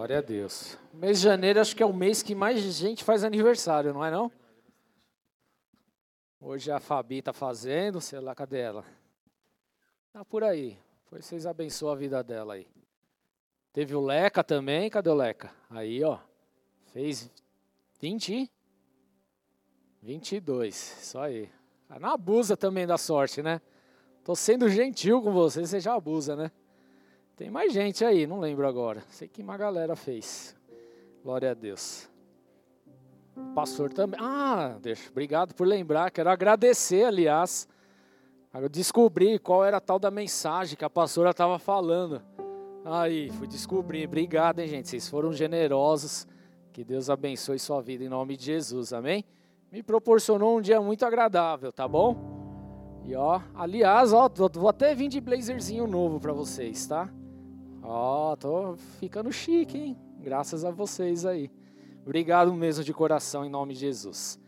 Glória a Deus. Mês de janeiro acho que é o mês que mais gente faz aniversário, não é não? Hoje a Fabi está fazendo, sei lá, cadê ela? Tá por aí. Foi vocês abençoam a vida dela aí. Teve o Leca também, cadê o Leca? Aí, ó. Fez 20 22, só aí. Ah, não abusa também da sorte, né? Tô sendo gentil com você, você já abusa, né? Tem mais gente aí, não lembro agora. Sei que uma galera fez. Glória a Deus. Pastor também. Ah, deixa. Obrigado por lembrar. Quero agradecer, aliás. Eu descobri qual era a tal da mensagem que a pastora estava falando. Aí, fui descobrir. Obrigado, hein, gente. Vocês foram generosos. Que Deus abençoe sua vida em nome de Jesus. Amém? Me proporcionou um dia muito agradável, tá bom? E ó, aliás, ó, vou até vir de blazerzinho novo para vocês, tá? Ó, tô ficando chique, hein? Graças a vocês aí. Obrigado mesmo de coração em nome de Jesus.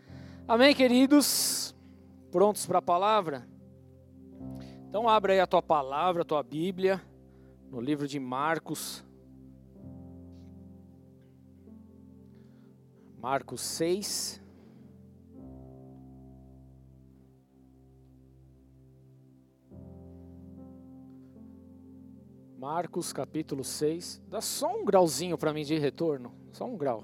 Amém, queridos? Prontos para a palavra? Então abre aí a tua palavra, a tua Bíblia, no livro de Marcos. Marcos 6. Marcos capítulo 6. Dá só um grauzinho para mim de retorno. Só um grau.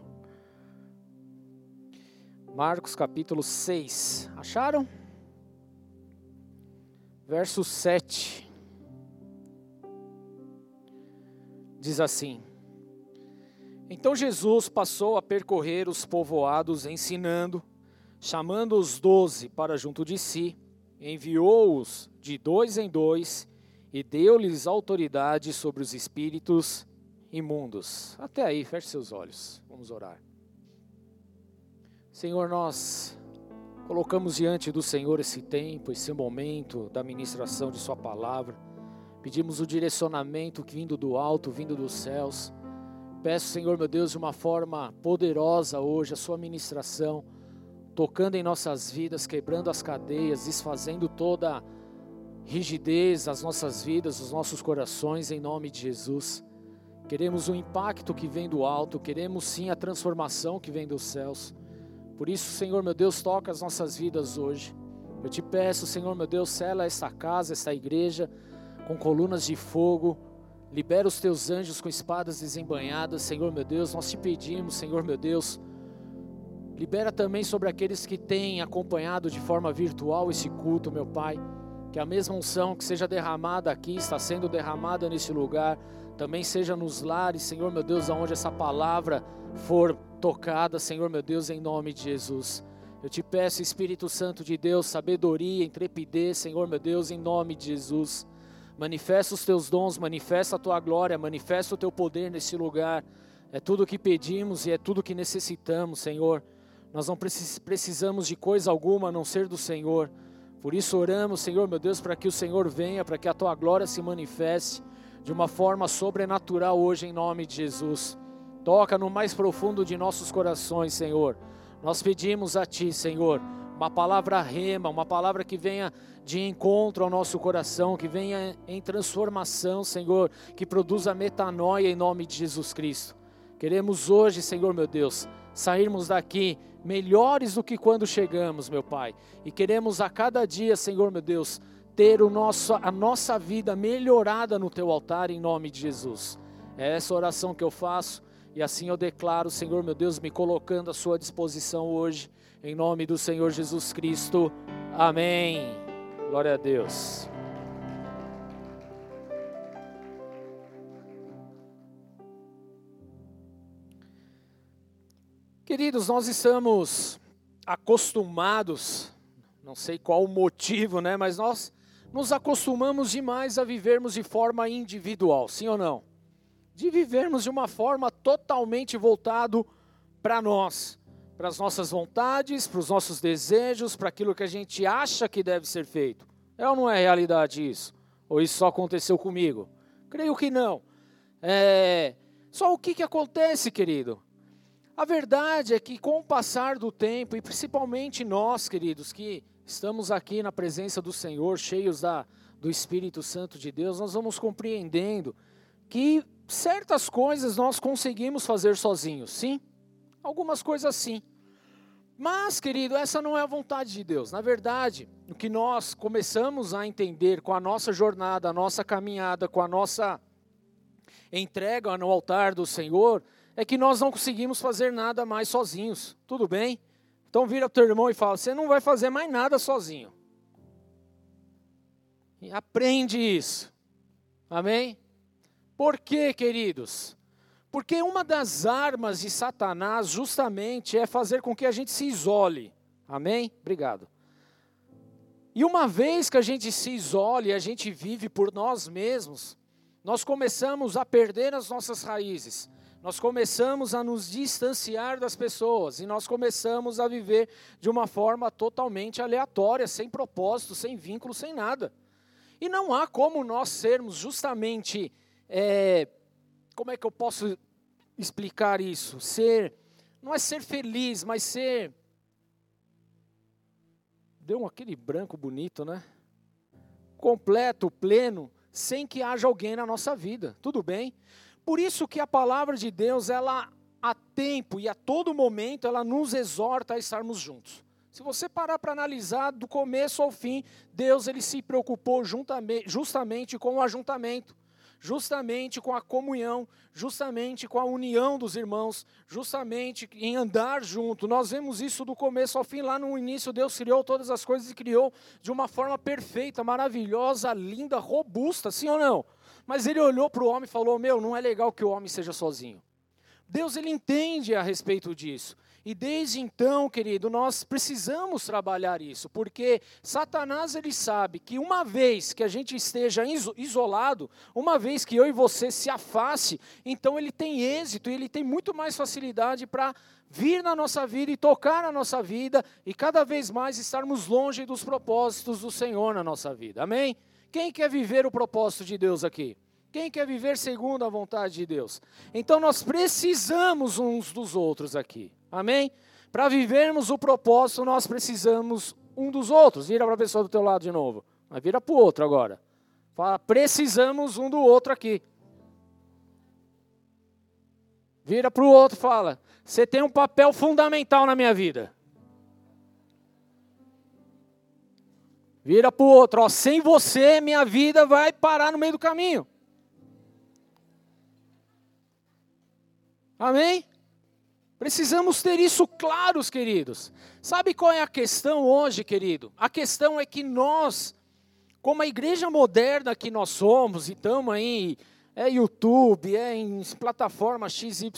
Marcos capítulo 6. Acharam? Verso 7. Diz assim: Então Jesus passou a percorrer os povoados, ensinando, chamando os doze para junto de si, enviou-os de dois em dois e deu-lhes autoridade sobre os espíritos imundos. Até aí, feche seus olhos. Vamos orar. Senhor, nós colocamos diante do Senhor esse tempo, esse momento da ministração de Sua palavra. Pedimos o direcionamento vindo do alto, vindo dos céus. Peço, Senhor, meu Deus, de uma forma poderosa hoje, a Sua ministração, tocando em nossas vidas, quebrando as cadeias, desfazendo toda a rigidez as nossas vidas, os nossos corações, em nome de Jesus. Queremos o impacto que vem do alto, queremos sim a transformação que vem dos céus. Por isso, Senhor meu Deus, toca as nossas vidas hoje. Eu te peço, Senhor meu Deus, sela esta casa, esta igreja com colunas de fogo. Libera os teus anjos com espadas desembanhadas, Senhor meu Deus. Nós te pedimos, Senhor meu Deus. Libera também sobre aqueles que têm acompanhado de forma virtual esse culto, meu Pai. Que a mesma unção que seja derramada aqui, está sendo derramada nesse lugar, também seja nos lares, Senhor meu Deus, aonde essa palavra for tocada, Senhor meu Deus, em nome de Jesus. Eu te peço, Espírito Santo de Deus, sabedoria, intrepidez, Senhor meu Deus, em nome de Jesus. Manifesta os teus dons, manifesta a tua glória, manifesta o teu poder nesse lugar. É tudo o que pedimos e é tudo o que necessitamos, Senhor. Nós não precisamos de coisa alguma a não ser do Senhor. Por isso oramos, Senhor, meu Deus, para que o Senhor venha, para que a tua glória se manifeste de uma forma sobrenatural hoje em nome de Jesus. Toca no mais profundo de nossos corações, Senhor. Nós pedimos a ti, Senhor, uma palavra rema, uma palavra que venha de encontro ao nosso coração, que venha em transformação, Senhor, que produza metanoia em nome de Jesus Cristo. Queremos hoje, Senhor meu Deus, sairmos daqui melhores do que quando chegamos, meu Pai. E queremos a cada dia, Senhor meu Deus, ter o nosso, a nossa vida melhorada no teu altar em nome de Jesus. É essa oração que eu faço e assim eu declaro, Senhor meu Deus, me colocando à sua disposição hoje, em nome do Senhor Jesus Cristo. Amém. Glória a Deus. Queridos, nós estamos acostumados, não sei qual o motivo, né, mas nós nos acostumamos demais a vivermos de forma individual, sim ou não? De vivermos de uma forma totalmente voltado para nós, para as nossas vontades, para os nossos desejos, para aquilo que a gente acha que deve ser feito. É ou não é realidade isso? Ou isso só aconteceu comigo? Creio que não. É... Só o que, que acontece, querido? A verdade é que com o passar do tempo, e principalmente nós, queridos, que estamos aqui na presença do Senhor, cheios da, do Espírito Santo de Deus, nós vamos compreendendo que certas coisas nós conseguimos fazer sozinhos, sim? Algumas coisas sim. Mas, querido, essa não é a vontade de Deus. Na verdade, o que nós começamos a entender com a nossa jornada, a nossa caminhada, com a nossa entrega no altar do Senhor, é que nós não conseguimos fazer nada mais sozinhos. Tudo bem? Então vira teu irmão e fala: você não vai fazer mais nada sozinho. E aprende isso. Amém? Por quê, queridos? Porque uma das armas de Satanás justamente é fazer com que a gente se isole. Amém? Obrigado. E uma vez que a gente se isole, a gente vive por nós mesmos, nós começamos a perder as nossas raízes. Nós começamos a nos distanciar das pessoas e nós começamos a viver de uma forma totalmente aleatória, sem propósito, sem vínculo, sem nada. E não há como nós sermos justamente é, como é que eu posso explicar isso? Ser, não é ser feliz, mas ser. Deu aquele branco bonito, né? Completo, pleno, sem que haja alguém na nossa vida. Tudo bem? Por isso que a palavra de Deus, ela a tempo e a todo momento, ela nos exorta a estarmos juntos. Se você parar para analisar do começo ao fim, Deus ele se preocupou justamente com o ajuntamento justamente com a comunhão, justamente com a união dos irmãos, justamente em andar junto. Nós vemos isso do começo ao fim, lá no início Deus criou todas as coisas e criou de uma forma perfeita, maravilhosa, linda, robusta, sim ou não? Mas ele olhou para o homem e falou: Meu, não é legal que o homem seja sozinho. Deus ele entende a respeito disso. E desde então, querido, nós precisamos trabalhar isso, porque Satanás ele sabe que uma vez que a gente esteja isolado, uma vez que eu e você se afaste, então ele tem êxito ele tem muito mais facilidade para vir na nossa vida e tocar na nossa vida e cada vez mais estarmos longe dos propósitos do Senhor na nossa vida. Amém? Quem quer viver o propósito de Deus aqui? Quem quer viver segundo a vontade de Deus? Então nós precisamos uns dos outros aqui. Amém? Para vivermos o propósito, nós precisamos um dos outros. Vira para a pessoa do teu lado de novo. Mas vira para o outro agora. Fala, precisamos um do outro aqui. Vira para o outro e fala: Você tem um papel fundamental na minha vida. Vira para o outro: ó, Sem você, minha vida vai parar no meio do caminho. Amém? Precisamos ter isso claros, queridos. Sabe qual é a questão hoje, querido? A questão é que nós, como a igreja moderna que nós somos, e estamos aí, é YouTube, é em plataforma XYZ,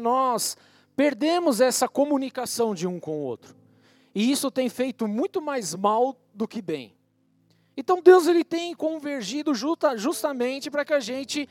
nós perdemos essa comunicação de um com o outro. E isso tem feito muito mais mal do que bem. Então Deus ele tem convergido justa, justamente para que a gente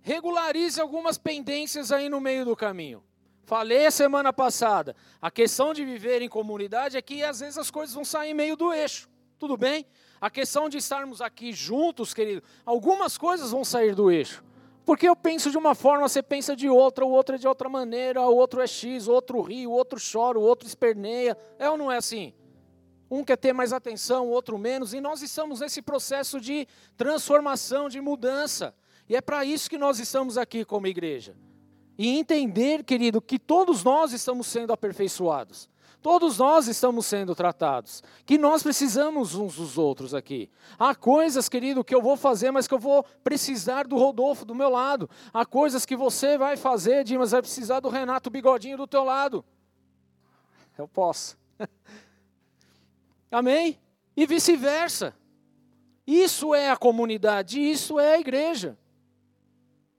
regularize algumas pendências aí no meio do caminho. Falei semana passada, a questão de viver em comunidade é que às vezes as coisas vão sair meio do eixo. Tudo bem? A questão de estarmos aqui juntos, querido, algumas coisas vão sair do eixo. Porque eu penso de uma forma, você pensa de outra, o outro é de outra maneira, o outro é X, o outro ri, o outro chora, o outro esperneia. É ou não é assim? Um quer ter mais atenção, o outro menos, e nós estamos nesse processo de transformação, de mudança. E é para isso que nós estamos aqui como igreja. E entender, querido, que todos nós estamos sendo aperfeiçoados. Todos nós estamos sendo tratados. Que nós precisamos uns dos outros aqui. Há coisas, querido, que eu vou fazer, mas que eu vou precisar do Rodolfo do meu lado. Há coisas que você vai fazer, Dimas, vai precisar do Renato Bigodinho do teu lado. Eu posso. Amém? E vice-versa. Isso é a comunidade, isso é a igreja.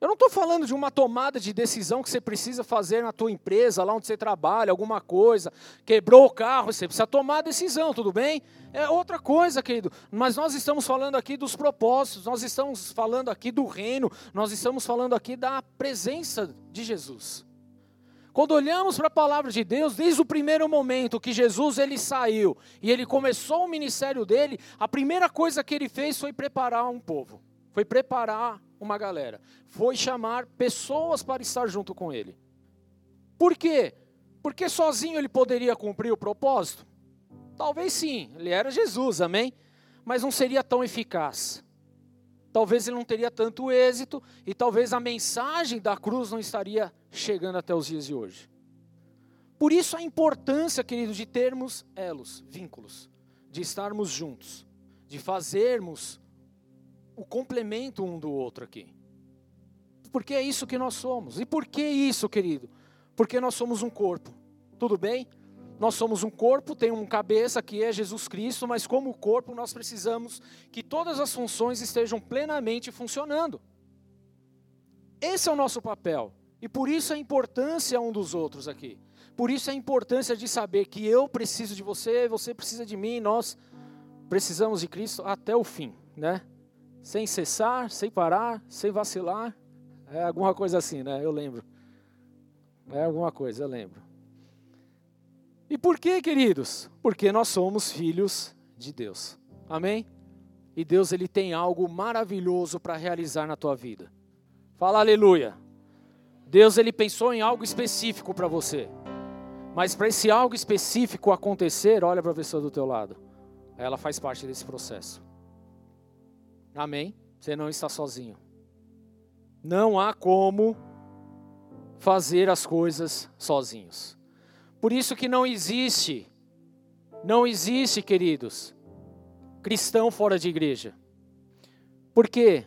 Eu não estou falando de uma tomada de decisão que você precisa fazer na tua empresa, lá onde você trabalha, alguma coisa, quebrou o carro, você precisa tomar a decisão, tudo bem? É outra coisa, querido. Mas nós estamos falando aqui dos propósitos, nós estamos falando aqui do reino, nós estamos falando aqui da presença de Jesus. Quando olhamos para a palavra de Deus, desde o primeiro momento que Jesus ele saiu e ele começou o ministério dele, a primeira coisa que ele fez foi preparar um povo, foi preparar uma galera, foi chamar pessoas para estar junto com ele. Por quê? Porque sozinho ele poderia cumprir o propósito? Talvez sim, ele era Jesus, amém? Mas não seria tão eficaz. talvez ele não teria tanto êxito e talvez a mensagem da cruz não estaria chegando até os dias de hoje. Por isso a importância, querido, de termos elos, vínculos, de estarmos juntos, de fazermos o complemento um do outro aqui. Porque é isso que nós somos. E por que isso, querido? Porque nós somos um corpo. Tudo bem? Nós somos um corpo, tem um cabeça que é Jesus Cristo, mas como corpo nós precisamos que todas as funções estejam plenamente funcionando. Esse é o nosso papel. E por isso a importância um dos outros aqui. Por isso a importância de saber que eu preciso de você, você precisa de mim, nós precisamos de Cristo até o fim, né? Sem cessar, sem parar, sem vacilar. É alguma coisa assim, né? Eu lembro. É alguma coisa, eu lembro. E por que, queridos? Porque nós somos filhos de Deus. Amém? E Deus ele tem algo maravilhoso para realizar na tua vida. Fala aleluia. Deus ele pensou em algo específico para você. Mas para esse algo específico acontecer, olha para a pessoa do teu lado. Ela faz parte desse processo. Amém? Você não está sozinho. Não há como fazer as coisas sozinhos. Por isso que não existe, não existe, queridos, cristão fora de igreja. Por quê?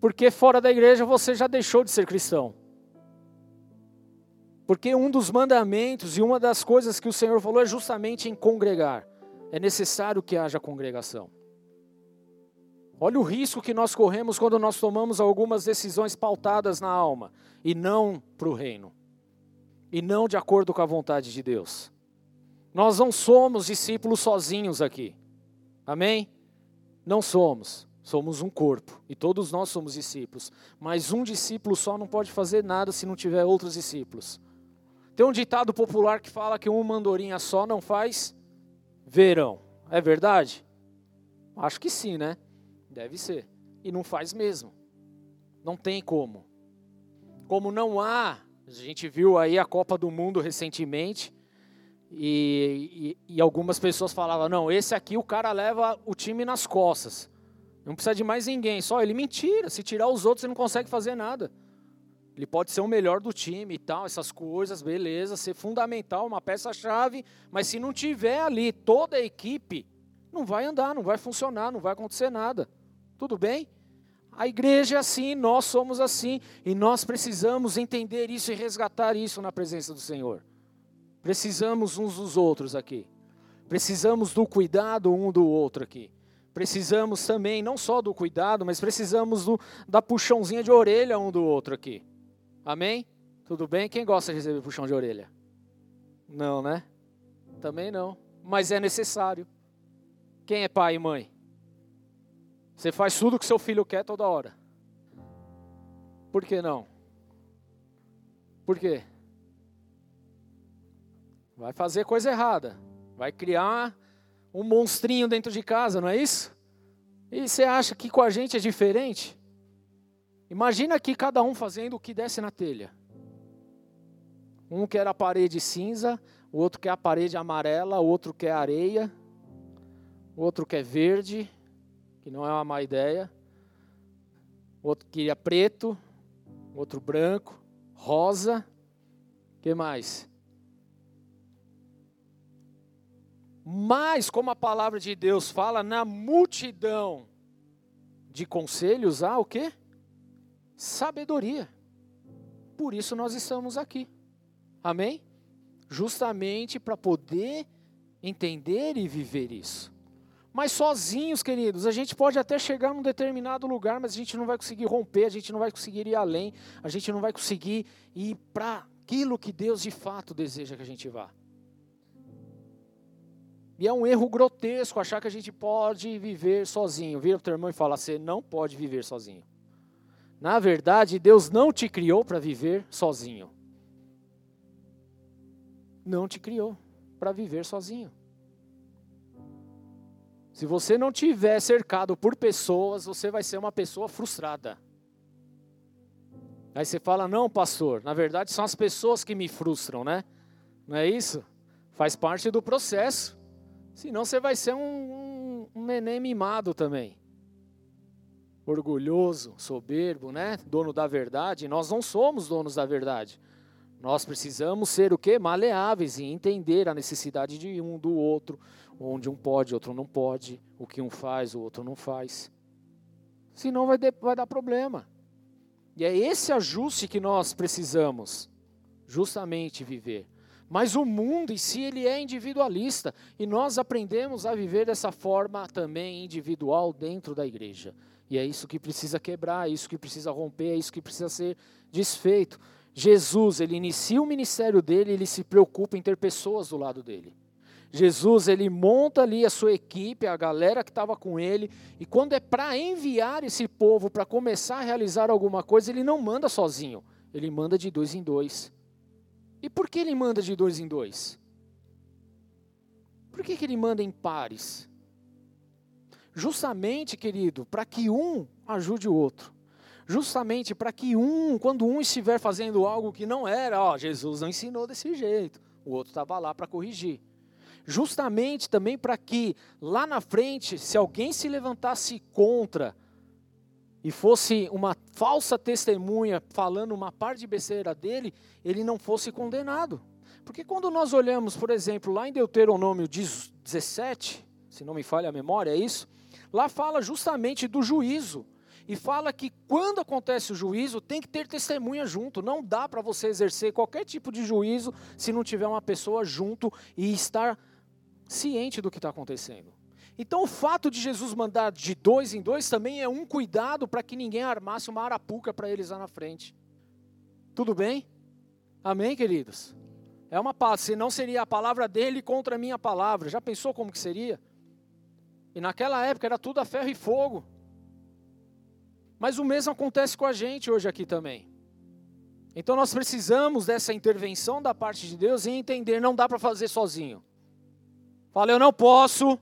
Porque fora da igreja você já deixou de ser cristão. Porque um dos mandamentos e uma das coisas que o Senhor falou é justamente em congregar. É necessário que haja congregação. Olha o risco que nós corremos quando nós tomamos algumas decisões pautadas na alma e não para o reino, e não de acordo com a vontade de Deus. Nós não somos discípulos sozinhos aqui, amém? Não somos, somos um corpo e todos nós somos discípulos, mas um discípulo só não pode fazer nada se não tiver outros discípulos. Tem um ditado popular que fala que uma mandorinha só não faz verão, é verdade? Acho que sim, né? Deve ser. E não faz mesmo. Não tem como. Como não há, a gente viu aí a Copa do Mundo recentemente, e, e, e, algumas pessoas falavam: não, esse aqui o cara leva o time nas costas. Não precisa de mais ninguém, só ele. Mentira, se tirar os outros, você não consegue fazer nada. Ele pode ser o melhor do time e tal, essas coisas, beleza, ser fundamental, uma peça-chave, mas se não tiver ali toda a equipe, não vai andar, não vai funcionar, não vai acontecer nada. Tudo bem? A igreja é assim, nós somos assim, e nós precisamos entender isso e resgatar isso na presença do Senhor. Precisamos uns dos outros aqui. Precisamos do cuidado um do outro aqui. Precisamos também, não só do cuidado, mas precisamos do, da puxãozinha de orelha um do outro aqui. Amém? Tudo bem? Quem gosta de receber puxão de orelha? Não, né? Também não. Mas é necessário. Quem é pai e mãe? Você faz tudo o que seu filho quer toda hora. Por que não? Por quê? Vai fazer coisa errada. Vai criar um monstrinho dentro de casa, não é isso? E você acha que com a gente é diferente? Imagina aqui cada um fazendo o que desce na telha. Um quer a parede cinza, o outro quer a parede amarela, o outro quer areia, o outro quer verde, que não é uma má ideia. Outro queria preto, outro branco, rosa. que mais? Mas, como a palavra de Deus fala, na multidão de conselhos há o quê? Sabedoria. Por isso nós estamos aqui. Amém? Justamente para poder entender e viver isso. Mas sozinhos, queridos, a gente pode até chegar num determinado lugar, mas a gente não vai conseguir romper, a gente não vai conseguir ir além, a gente não vai conseguir ir para aquilo que Deus de fato deseja que a gente vá. E é um erro grotesco achar que a gente pode viver sozinho. Vira para o teu irmão e fala: você não pode viver sozinho. Na verdade, Deus não te criou para viver sozinho. Não te criou para viver sozinho. Se você não tiver cercado por pessoas, você vai ser uma pessoa frustrada. Aí você fala, não, pastor, na verdade são as pessoas que me frustram, né? Não é isso? Faz parte do processo. Senão você vai ser um, um, um neném mimado também. orgulhoso, soberbo, né? Dono da verdade. Nós não somos donos da verdade. Nós precisamos ser o quê? Maleáveis e entender a necessidade de um do outro, onde um pode, outro não pode, o que um faz, o outro não faz. Senão vai, de, vai dar problema. E é esse ajuste que nós precisamos justamente viver. Mas o mundo em si ele é individualista e nós aprendemos a viver dessa forma também individual dentro da igreja. E é isso que precisa quebrar, é isso que precisa romper, é isso que precisa ser desfeito. Jesus, ele inicia o ministério dele, ele se preocupa em ter pessoas do lado dele. Jesus, ele monta ali a sua equipe, a galera que estava com ele, e quando é para enviar esse povo para começar a realizar alguma coisa, ele não manda sozinho, ele manda de dois em dois. E por que ele manda de dois em dois? Por que, que ele manda em pares? Justamente, querido, para que um ajude o outro. Justamente para que um, quando um estiver fazendo algo que não era, ó, Jesus não ensinou desse jeito, o outro estava lá para corrigir. Justamente também para que lá na frente, se alguém se levantasse contra e fosse uma falsa testemunha falando uma parte de besteira dele, ele não fosse condenado. Porque quando nós olhamos, por exemplo, lá em Deuteronômio 17, se não me falha a memória, é isso? Lá fala justamente do juízo. E fala que quando acontece o juízo, tem que ter testemunha junto. Não dá para você exercer qualquer tipo de juízo se não tiver uma pessoa junto e estar ciente do que está acontecendo. Então, o fato de Jesus mandar de dois em dois também é um cuidado para que ninguém armasse uma arapuca para eles lá na frente. Tudo bem? Amém, queridos? É uma paz, senão seria a palavra dele contra a minha palavra. Já pensou como que seria? E naquela época era tudo a ferro e fogo. Mas o mesmo acontece com a gente hoje aqui também. Então nós precisamos dessa intervenção da parte de Deus e entender, não dá para fazer sozinho. Fala, eu não posso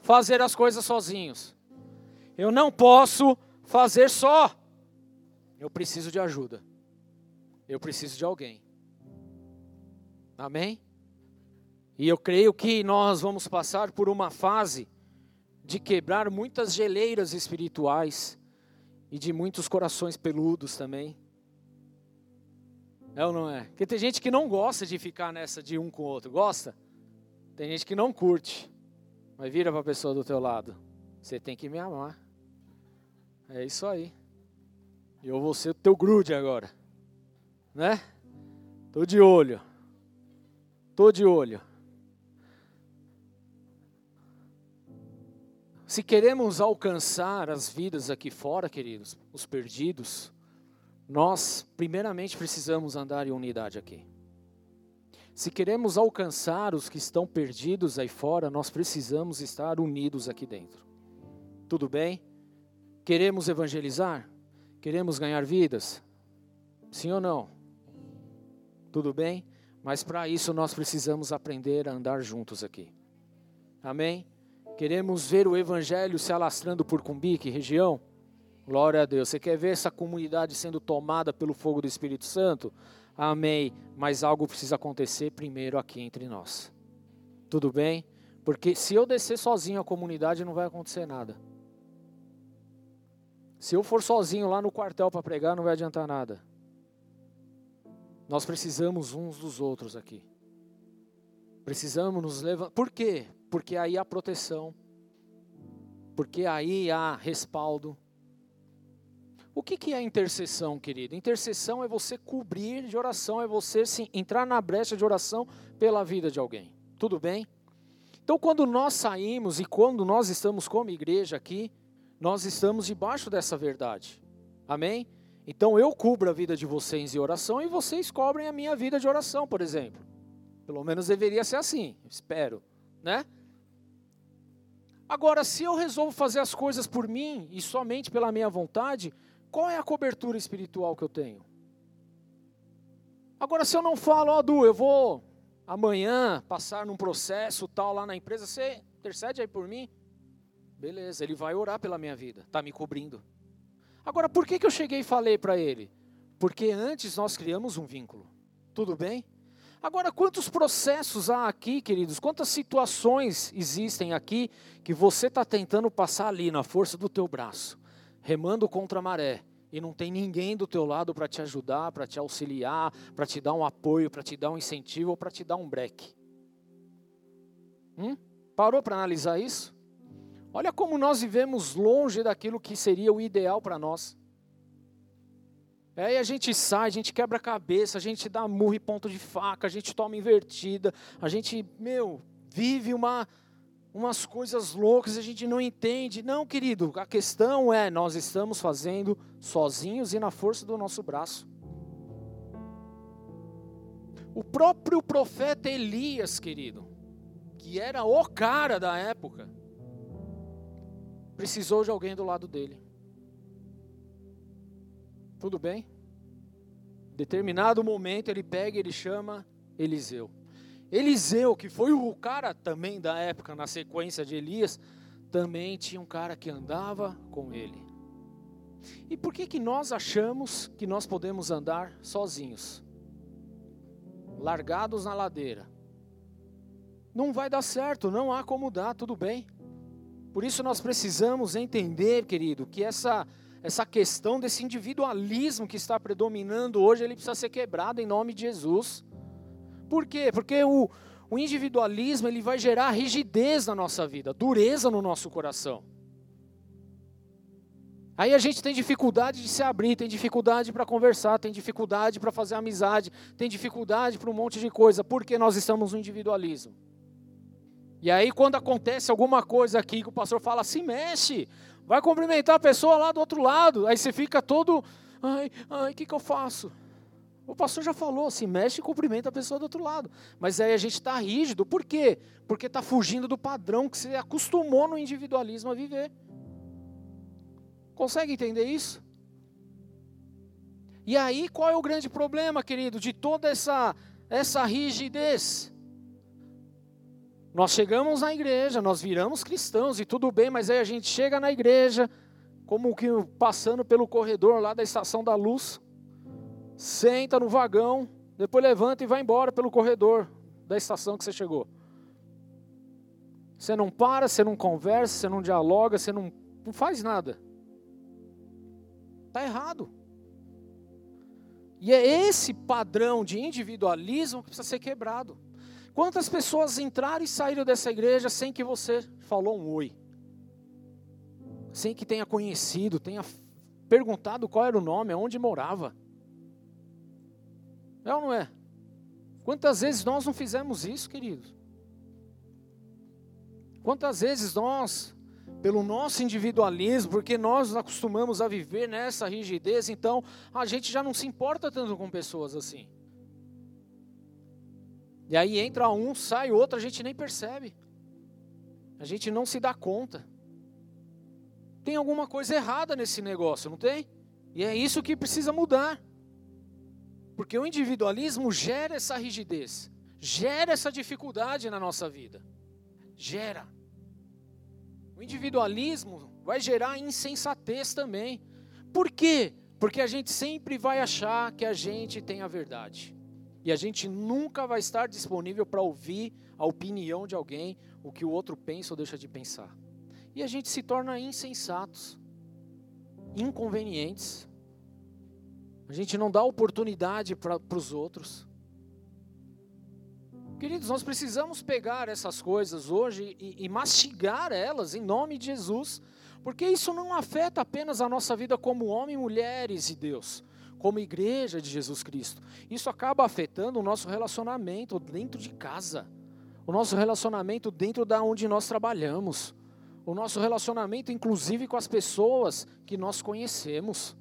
fazer as coisas sozinhos. Eu não posso fazer só. Eu preciso de ajuda. Eu preciso de alguém. Amém? E eu creio que nós vamos passar por uma fase de quebrar muitas geleiras espirituais e de muitos corações peludos também. É ou não é? Porque tem gente que não gosta de ficar nessa de um com o outro. Gosta? Tem gente que não curte. Mas vira para a pessoa do teu lado. Você tem que me amar. É isso aí. Eu vou ser o teu grude agora. Né? Tô de olho. Tô de olho. Se queremos alcançar as vidas aqui fora, queridos, os perdidos, nós primeiramente precisamos andar em unidade aqui. Se queremos alcançar os que estão perdidos aí fora, nós precisamos estar unidos aqui dentro. Tudo bem? Queremos evangelizar? Queremos ganhar vidas? Sim ou não? Tudo bem? Mas para isso nós precisamos aprender a andar juntos aqui. Amém? Queremos ver o evangelho se alastrando por Cumbique, região? Glória a Deus. Você quer ver essa comunidade sendo tomada pelo fogo do Espírito Santo? Amém. Mas algo precisa acontecer primeiro aqui entre nós. Tudo bem? Porque se eu descer sozinho a comunidade, não vai acontecer nada. Se eu for sozinho lá no quartel para pregar, não vai adiantar nada. Nós precisamos uns dos outros aqui. Precisamos nos levantar. Por quê? Porque aí há proteção. Porque aí há respaldo. O que, que é intercessão, querido? Intercessão é você cobrir de oração, é você sim, entrar na brecha de oração pela vida de alguém. Tudo bem? Então, quando nós saímos e quando nós estamos como igreja aqui, nós estamos debaixo dessa verdade. Amém? Então, eu cubro a vida de vocês em oração e vocês cobrem a minha vida de oração, por exemplo. Pelo menos deveria ser assim, espero, né? Agora, se eu resolvo fazer as coisas por mim e somente pela minha vontade, qual é a cobertura espiritual que eu tenho? Agora, se eu não falo, ó, oh, Du, eu vou amanhã passar num processo tal lá na empresa, você intercede aí por mim? Beleza, ele vai orar pela minha vida, está me cobrindo. Agora, por que, que eu cheguei e falei para ele? Porque antes nós criamos um vínculo. Tudo bem? Agora, quantos processos há aqui, queridos? Quantas situações existem aqui que você está tentando passar ali na força do teu braço? remando contra a maré, e não tem ninguém do teu lado para te ajudar, para te auxiliar, para te dar um apoio, para te dar um incentivo ou para te dar um break. Hum? Parou para analisar isso? Olha como nós vivemos longe daquilo que seria o ideal para nós. Aí a gente sai, a gente quebra a cabeça, a gente dá murro e ponto de faca, a gente toma invertida, a gente, meu, vive uma, umas coisas loucas, a gente não entende. Não, querido, a questão é, nós estamos fazendo sozinhos e na força do nosso braço. O próprio profeta Elias, querido, que era o cara da época, precisou de alguém do lado dele. Tudo bem? Determinado momento ele pega ele chama Eliseu. Eliseu, que foi o cara também da época na sequência de Elias, também tinha um cara que andava com ele. E por que que nós achamos que nós podemos andar sozinhos? Largados na ladeira. Não vai dar certo, não há como dar, tudo bem. Por isso nós precisamos entender, querido, que essa essa questão desse individualismo que está predominando hoje, ele precisa ser quebrado em nome de Jesus. Por quê? Porque o, o individualismo ele vai gerar rigidez na nossa vida, dureza no nosso coração. Aí a gente tem dificuldade de se abrir, tem dificuldade para conversar, tem dificuldade para fazer amizade, tem dificuldade para um monte de coisa, porque nós estamos no individualismo. E aí, quando acontece alguma coisa aqui que o pastor fala, se mexe, vai cumprimentar a pessoa lá do outro lado. Aí você fica todo, ai, ai, o que, que eu faço? O pastor já falou, se mexe e cumprimenta a pessoa do outro lado. Mas aí a gente está rígido, por quê? Porque está fugindo do padrão que você acostumou no individualismo a viver. Consegue entender isso? E aí, qual é o grande problema, querido, de toda essa, essa rigidez? Nós chegamos na igreja, nós viramos cristãos e tudo bem, mas aí a gente chega na igreja, como que passando pelo corredor lá da estação da luz, senta no vagão, depois levanta e vai embora pelo corredor da estação que você chegou. Você não para, você não conversa, você não dialoga, você não, não faz nada. Está errado. E é esse padrão de individualismo que precisa ser quebrado. Quantas pessoas entraram e saíram dessa igreja sem que você falou um oi? Sem que tenha conhecido, tenha perguntado qual era o nome, aonde morava? É ou não é? Quantas vezes nós não fizemos isso, queridos? Quantas vezes nós, pelo nosso individualismo, porque nós nos acostumamos a viver nessa rigidez, então a gente já não se importa tanto com pessoas assim. E aí entra um, sai outro, a gente nem percebe. A gente não se dá conta. Tem alguma coisa errada nesse negócio, não tem? E é isso que precisa mudar. Porque o individualismo gera essa rigidez, gera essa dificuldade na nossa vida. Gera. O individualismo vai gerar insensatez também. Por quê? Porque a gente sempre vai achar que a gente tem a verdade. E a gente nunca vai estar disponível para ouvir a opinião de alguém, o que o outro pensa ou deixa de pensar. E a gente se torna insensatos, inconvenientes. A gente não dá oportunidade para os outros. Queridos, nós precisamos pegar essas coisas hoje e, e, mastigar elas em nome de Jesus, porque isso não afeta apenas a nossa vida como homem, mulheres e Deus, como igreja de Jesus Cristo. Isso acaba afetando o nosso relacionamento dentro de casa, o nosso relacionamento dentro da onde nós trabalhamos, o nosso relacionamento inclusive com as pessoas que nós conhecemos.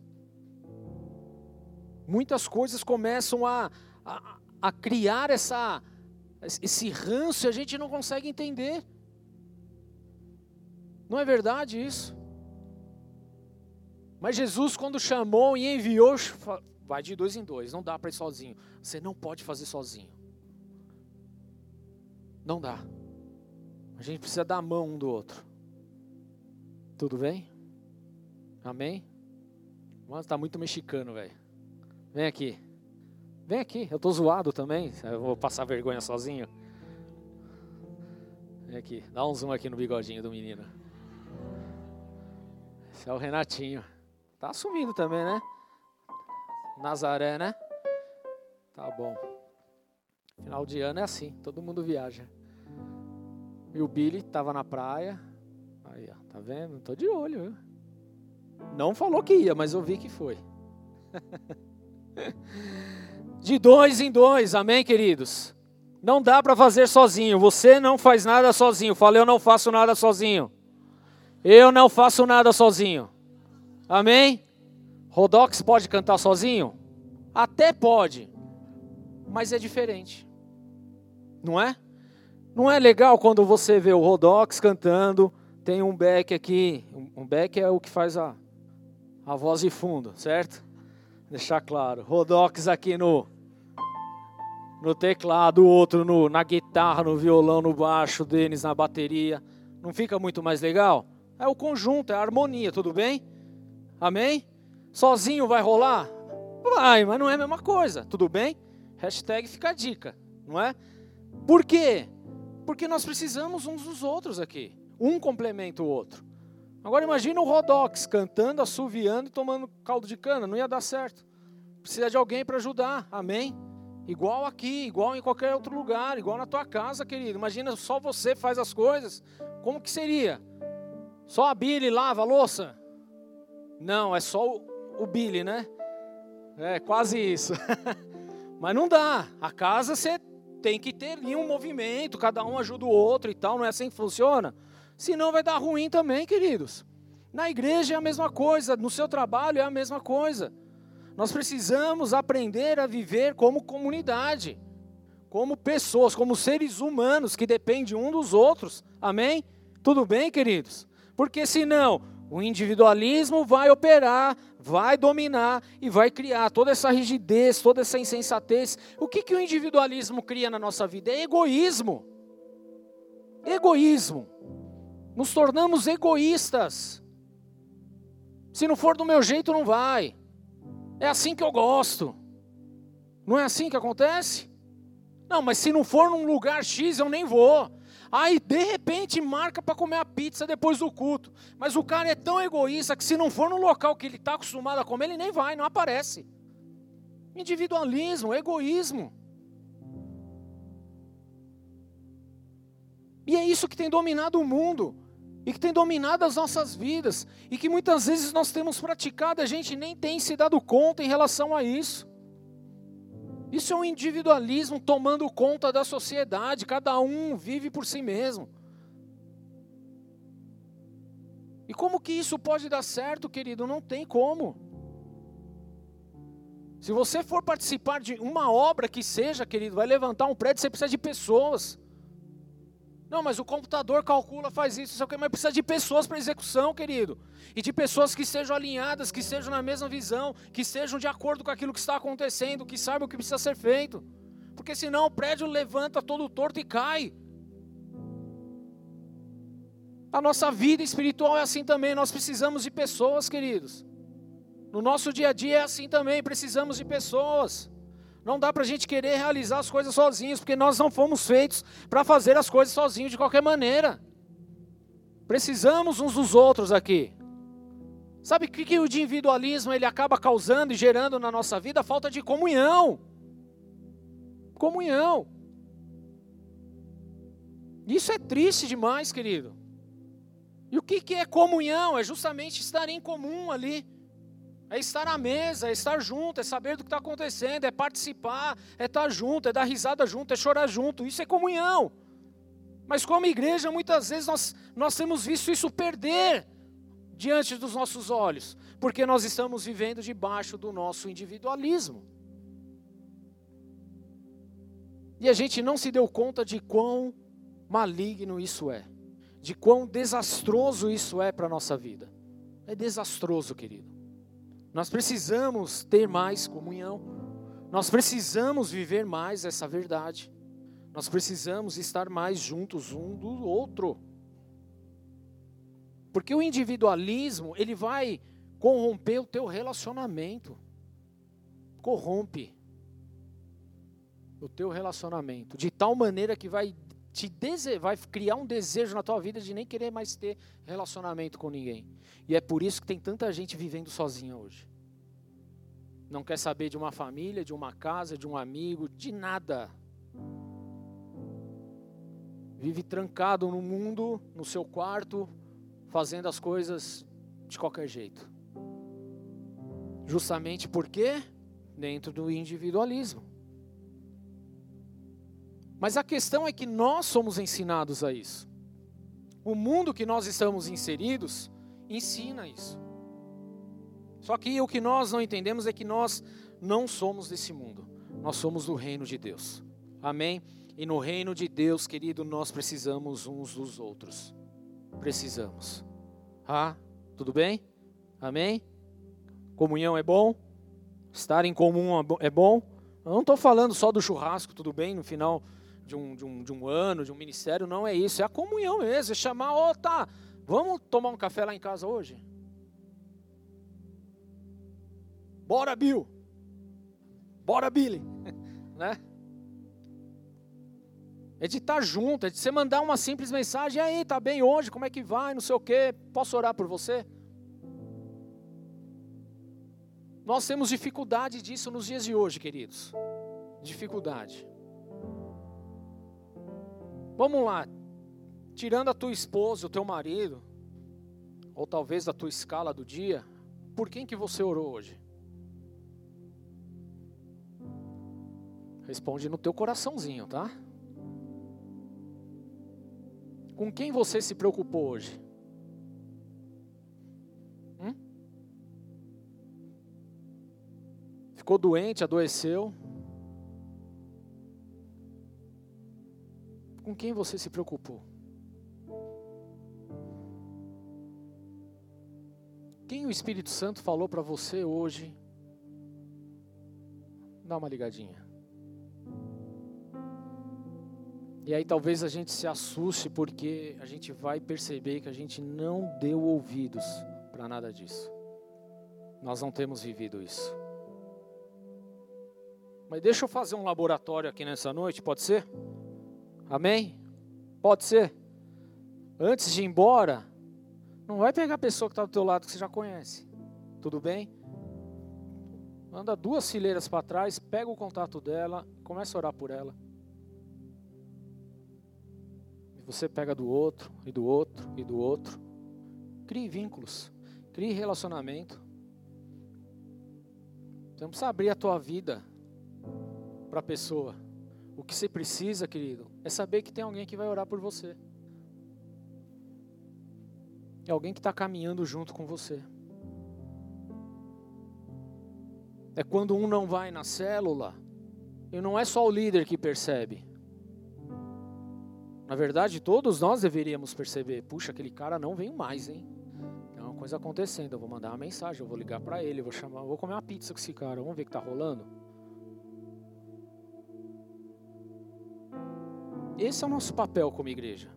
Muitas coisas começam a, a, a criar essa, esse ranço e a gente não consegue entender. Não é verdade isso? Mas Jesus, quando chamou e enviou, vai de dois em dois, não dá para ir sozinho. Você não pode fazer sozinho. Não dá. A gente precisa dar a mão um do outro. Tudo bem? Amém? Mas tá muito mexicano, velho. Vem aqui. Vem aqui, eu tô zoado também. Eu vou passar vergonha sozinho. Vem aqui, dá um zoom aqui no bigodinho do menino. Esse é o Renatinho. Tá assumindo também, né? Nazaré, né? Tá bom. Final de ano é assim, todo mundo viaja. E o Billy tava na praia. Aí, ó, tá vendo? Tô de olho, viu? Não falou que ia, mas eu vi que foi. De dois em dois, amém, queridos? Não dá para fazer sozinho. Você não faz nada sozinho. Falei, eu não faço nada sozinho. Eu não faço nada sozinho. Amém? Rodox pode cantar sozinho? Até pode, mas é diferente. Não é? Não é legal quando você vê o Rodox cantando, tem um back aqui, um back é o que faz a, a voz de fundo, certo? Deixar claro. Rodox aqui no no teclado, outro no, na guitarra, no violão, no baixo, Denis na bateria. Não fica muito mais legal? É o conjunto, é a harmonia, tudo bem? Amém? Sozinho vai rolar? Vai, mas não é a mesma coisa, tudo bem? Hashtag fica a dica, não é? Por quê? Porque nós precisamos uns dos outros aqui. Um complementa o outro. Agora imagina o Rodox cantando, assoviando e tomando caldo de cana, não ia dar certo. Precisa de alguém para ajudar, amém? Igual aqui, igual em qualquer outro lugar, igual na tua casa, querido. Imagina só você faz as coisas. Como que seria? Só a Billy lava a louça? Não, é só o, o Billy, né? É quase isso. Mas não dá. A casa você tem que ter ali um movimento, cada um ajuda o outro e tal, não é assim que funciona? Senão vai dar ruim também, queridos. Na igreja é a mesma coisa, no seu trabalho é a mesma coisa. Nós precisamos aprender a viver como comunidade, como pessoas, como seres humanos que dependem um dos outros. Amém? Tudo bem, queridos? Porque senão o individualismo vai operar, vai dominar e vai criar toda essa rigidez, toda essa insensatez. O que, que o individualismo cria na nossa vida? É egoísmo. Egoísmo. Nos tornamos egoístas. Se não for do meu jeito, não vai. É assim que eu gosto. Não é assim que acontece? Não, mas se não for num lugar X, eu nem vou. Aí, de repente, marca para comer a pizza depois do culto. Mas o cara é tão egoísta que se não for no local que ele está acostumado a comer, ele nem vai, não aparece. Individualismo, egoísmo. E é isso que tem dominado o mundo e que tem dominado as nossas vidas, e que muitas vezes nós temos praticado, a gente nem tem se dado conta em relação a isso. Isso é um individualismo tomando conta da sociedade, cada um vive por si mesmo. E como que isso pode dar certo, querido? Não tem como. Se você for participar de uma obra que seja, querido, vai levantar um prédio, você precisa de pessoas. Não, mas o computador calcula, faz isso, que mas precisa de pessoas para execução, querido. E de pessoas que estejam alinhadas, que estejam na mesma visão, que estejam de acordo com aquilo que está acontecendo, que saibam o que precisa ser feito. Porque senão o prédio levanta todo torto e cai. A nossa vida espiritual é assim também, nós precisamos de pessoas, queridos. No nosso dia a dia é assim também, precisamos de pessoas. Não dá para a gente querer realizar as coisas sozinhos, porque nós não fomos feitos para fazer as coisas sozinhos de qualquer maneira. Precisamos uns dos outros aqui. Sabe o que, que o individualismo ele acaba causando e gerando na nossa vida? falta de comunhão. Comunhão. Isso é triste demais, querido. E o que, que é comunhão? É justamente estar em comum ali. É estar à mesa, é estar junto, é saber do que está acontecendo, é participar, é estar junto, é dar risada junto, é chorar junto. Isso é comunhão. Mas como igreja, muitas vezes nós, nós temos visto isso perder diante dos nossos olhos, porque nós estamos vivendo debaixo do nosso individualismo. E a gente não se deu conta de quão maligno isso é, de quão desastroso isso é para a nossa vida. É desastroso, querido. Nós precisamos ter mais comunhão. Nós precisamos viver mais essa verdade. Nós precisamos estar mais juntos um do outro. Porque o individualismo, ele vai corromper o teu relacionamento. Corrompe o teu relacionamento de tal maneira que vai te dese... vai criar um desejo na tua vida de nem querer mais ter relacionamento com ninguém. E é por isso que tem tanta gente vivendo sozinha hoje. Não quer saber de uma família, de uma casa, de um amigo, de nada. Vive trancado no mundo, no seu quarto, fazendo as coisas de qualquer jeito. Justamente porque dentro do individualismo. Mas a questão é que nós somos ensinados a isso. O mundo que nós estamos inseridos ensina isso. Só que o que nós não entendemos é que nós não somos desse mundo. Nós somos do reino de Deus. Amém? E no reino de Deus, querido, nós precisamos uns dos outros. Precisamos. Ah, tudo bem? Amém? Comunhão é bom? Estar em comum é bom? Eu não estou falando só do churrasco, tudo bem? No final de um, de, um, de um ano, de um ministério, não é isso. É a comunhão mesmo. É chamar, ó, oh, tá, vamos tomar um café lá em casa hoje? Bora, Bill. Bora, Billy. né? É de estar junto, é de você mandar uma simples mensagem, e aí, tá bem hoje, como é que vai, não sei o quê, posso orar por você? Nós temos dificuldade disso nos dias de hoje, queridos. Dificuldade. Vamos lá, tirando a tua esposa, o teu marido, ou talvez da tua escala do dia, por quem que você orou hoje? Responde no teu coraçãozinho, tá? Com quem você se preocupou hoje? Hum? Ficou doente, adoeceu? Com quem você se preocupou? Quem o Espírito Santo falou para você hoje? Dá uma ligadinha. E aí talvez a gente se assuste porque a gente vai perceber que a gente não deu ouvidos para nada disso. Nós não temos vivido isso. Mas deixa eu fazer um laboratório aqui nessa noite, pode ser? Amém? Pode ser? Antes de ir embora, não vai pegar a pessoa que está do teu lado que você já conhece. Tudo bem? Anda duas fileiras para trás, pega o contato dela, começa a orar por ela. você pega do outro, e do outro, e do outro. Crie vínculos, crie relacionamento. Você não precisa abrir a tua vida para a pessoa. O que você precisa, querido, é saber que tem alguém que vai orar por você. É alguém que está caminhando junto com você. É quando um não vai na célula, e não é só o líder que percebe. Na verdade, todos nós deveríamos perceber: puxa, aquele cara não vem mais, hein? Tem uma coisa acontecendo. Eu vou mandar uma mensagem, eu vou ligar para ele, eu vou chamar, eu vou comer uma pizza com esse cara. Vamos ver o que está rolando. Esse é o nosso papel como igreja.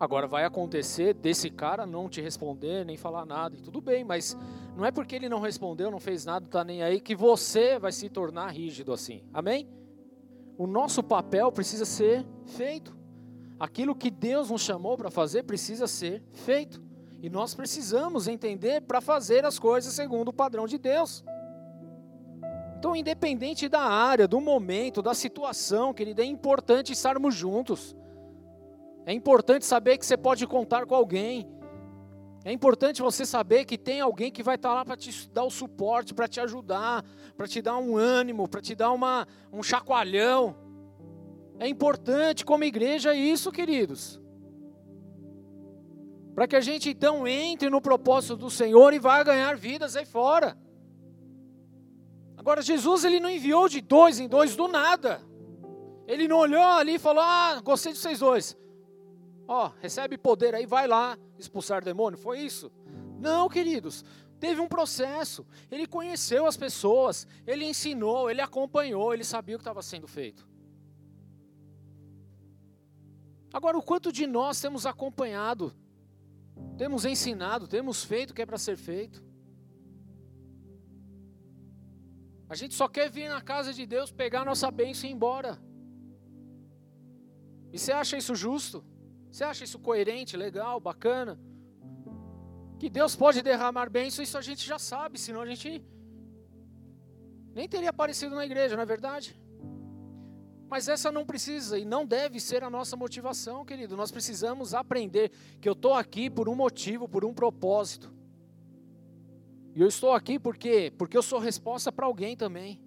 Agora vai acontecer desse cara não te responder, nem falar nada, e tudo bem, mas não é porque ele não respondeu, não fez nada, tá nem aí, que você vai se tornar rígido assim. Amém? o nosso papel precisa ser feito. Aquilo que Deus nos chamou para fazer precisa ser feito. E nós precisamos entender para fazer as coisas segundo o padrão de Deus. Então, independente da área, do momento, da situação, querido, é importante estarmos juntos. É importante saber que você pode contar com alguém. É importante você saber que tem alguém que vai estar lá para te dar o suporte, para te ajudar, para te dar um ânimo, para te dar uma, um chacoalhão. É importante como igreja isso, queridos. Para que a gente então entre no propósito do Senhor e vá ganhar vidas aí fora. Agora, Jesus ele não enviou de dois em dois do nada. Ele não olhou ali e falou: Ah, gostei de vocês dois. Ó, recebe poder aí, vai lá expulsar demônio. Foi isso? Não, queridos. Teve um processo. Ele conheceu as pessoas, ele ensinou, ele acompanhou, ele sabia o que estava sendo feito. Agora, o quanto de nós temos acompanhado, temos ensinado, temos feito o que é para ser feito. A gente só quer vir na casa de Deus, pegar nossa bênção e ir embora. E você acha isso justo? Você acha isso coerente, legal, bacana? Que Deus pode derramar bênção, isso a gente já sabe, senão a gente nem teria aparecido na igreja, não é verdade? Mas essa não precisa e não deve ser a nossa motivação, querido. Nós precisamos aprender que eu estou aqui por um motivo, por um propósito. E eu estou aqui porque porque eu sou resposta para alguém também.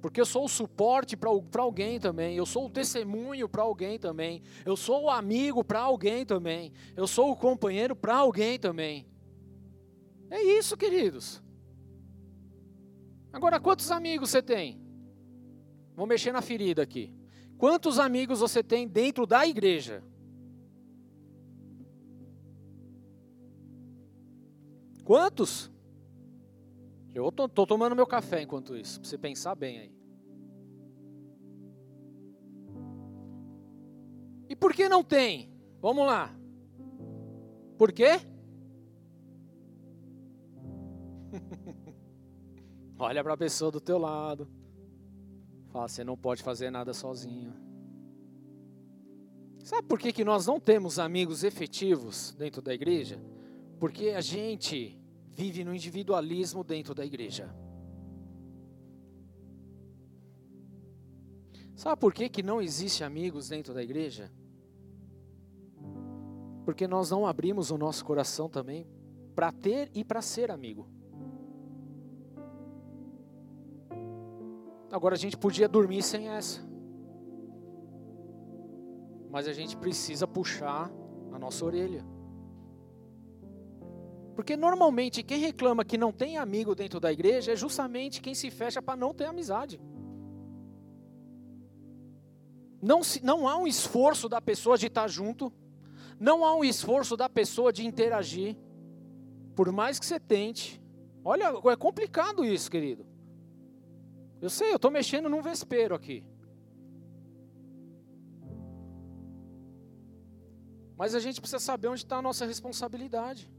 Porque eu sou o suporte para alguém também. Eu sou o testemunho para alguém também. Eu sou o amigo para alguém também. Eu sou o companheiro para alguém também. É isso, queridos. Agora, quantos amigos você tem? Vou mexer na ferida aqui. Quantos amigos você tem dentro da igreja? Quantos? Eu tô, tô tomando meu café enquanto isso, para você pensar bem aí. E por que não tem? Vamos lá. Por quê? Olha para a pessoa do teu lado. Fala, você não pode fazer nada sozinho. Sabe por que, que nós não temos amigos efetivos dentro da igreja? Porque a gente vive no individualismo dentro da igreja. Sabe por que, que não existe amigos dentro da igreja? Porque nós não abrimos o nosso coração também para ter e para ser amigo. Agora a gente podia dormir sem essa. Mas a gente precisa puxar a nossa orelha. Porque normalmente quem reclama que não tem amigo dentro da igreja é justamente quem se fecha para não ter amizade. Não, se, não há um esforço da pessoa de estar junto, não há um esforço da pessoa de interagir, por mais que você tente. Olha, é complicado isso, querido. Eu sei, eu estou mexendo num vespeiro aqui. Mas a gente precisa saber onde está a nossa responsabilidade.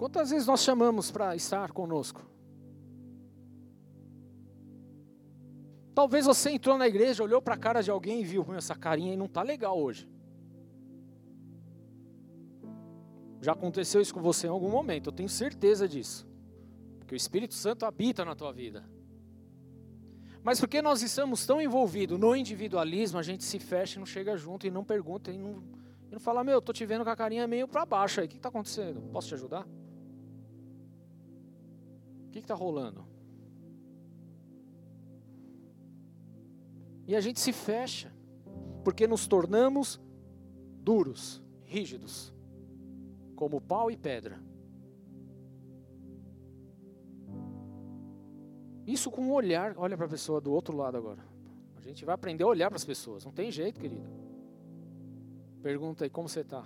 Quantas vezes nós chamamos para estar conosco? Talvez você entrou na igreja, olhou para a cara de alguém e viu, essa carinha aí não está legal hoje. Já aconteceu isso com você em algum momento, eu tenho certeza disso. Porque o Espírito Santo habita na tua vida. Mas porque nós estamos tão envolvidos no individualismo, a gente se fecha e não chega junto e não pergunta e não, e não fala, meu, estou te vendo com a carinha meio para baixo aí, o que está acontecendo? Posso te ajudar? O que está rolando? E a gente se fecha, porque nos tornamos duros, rígidos, como pau e pedra. Isso com um olhar, olha para a pessoa do outro lado agora. A gente vai aprender a olhar para as pessoas, não tem jeito, querido. Pergunta aí, como você está?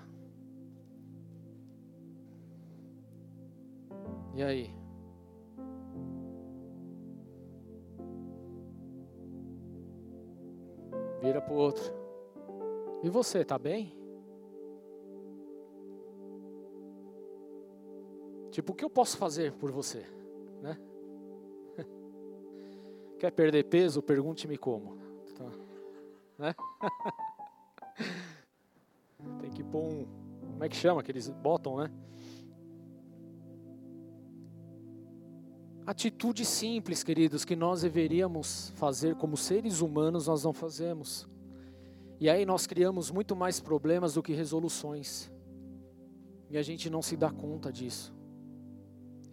E aí? Vira para o outro. E você, está bem? Tipo, o que eu posso fazer por você? Né? Quer perder peso? Pergunte-me como. Tá. Né? Tem que pôr um. Como é que chama? Que eles botam, né? Atitudes simples, queridos, que nós deveríamos fazer como seres humanos, nós não fazemos. E aí nós criamos muito mais problemas do que resoluções. E a gente não se dá conta disso.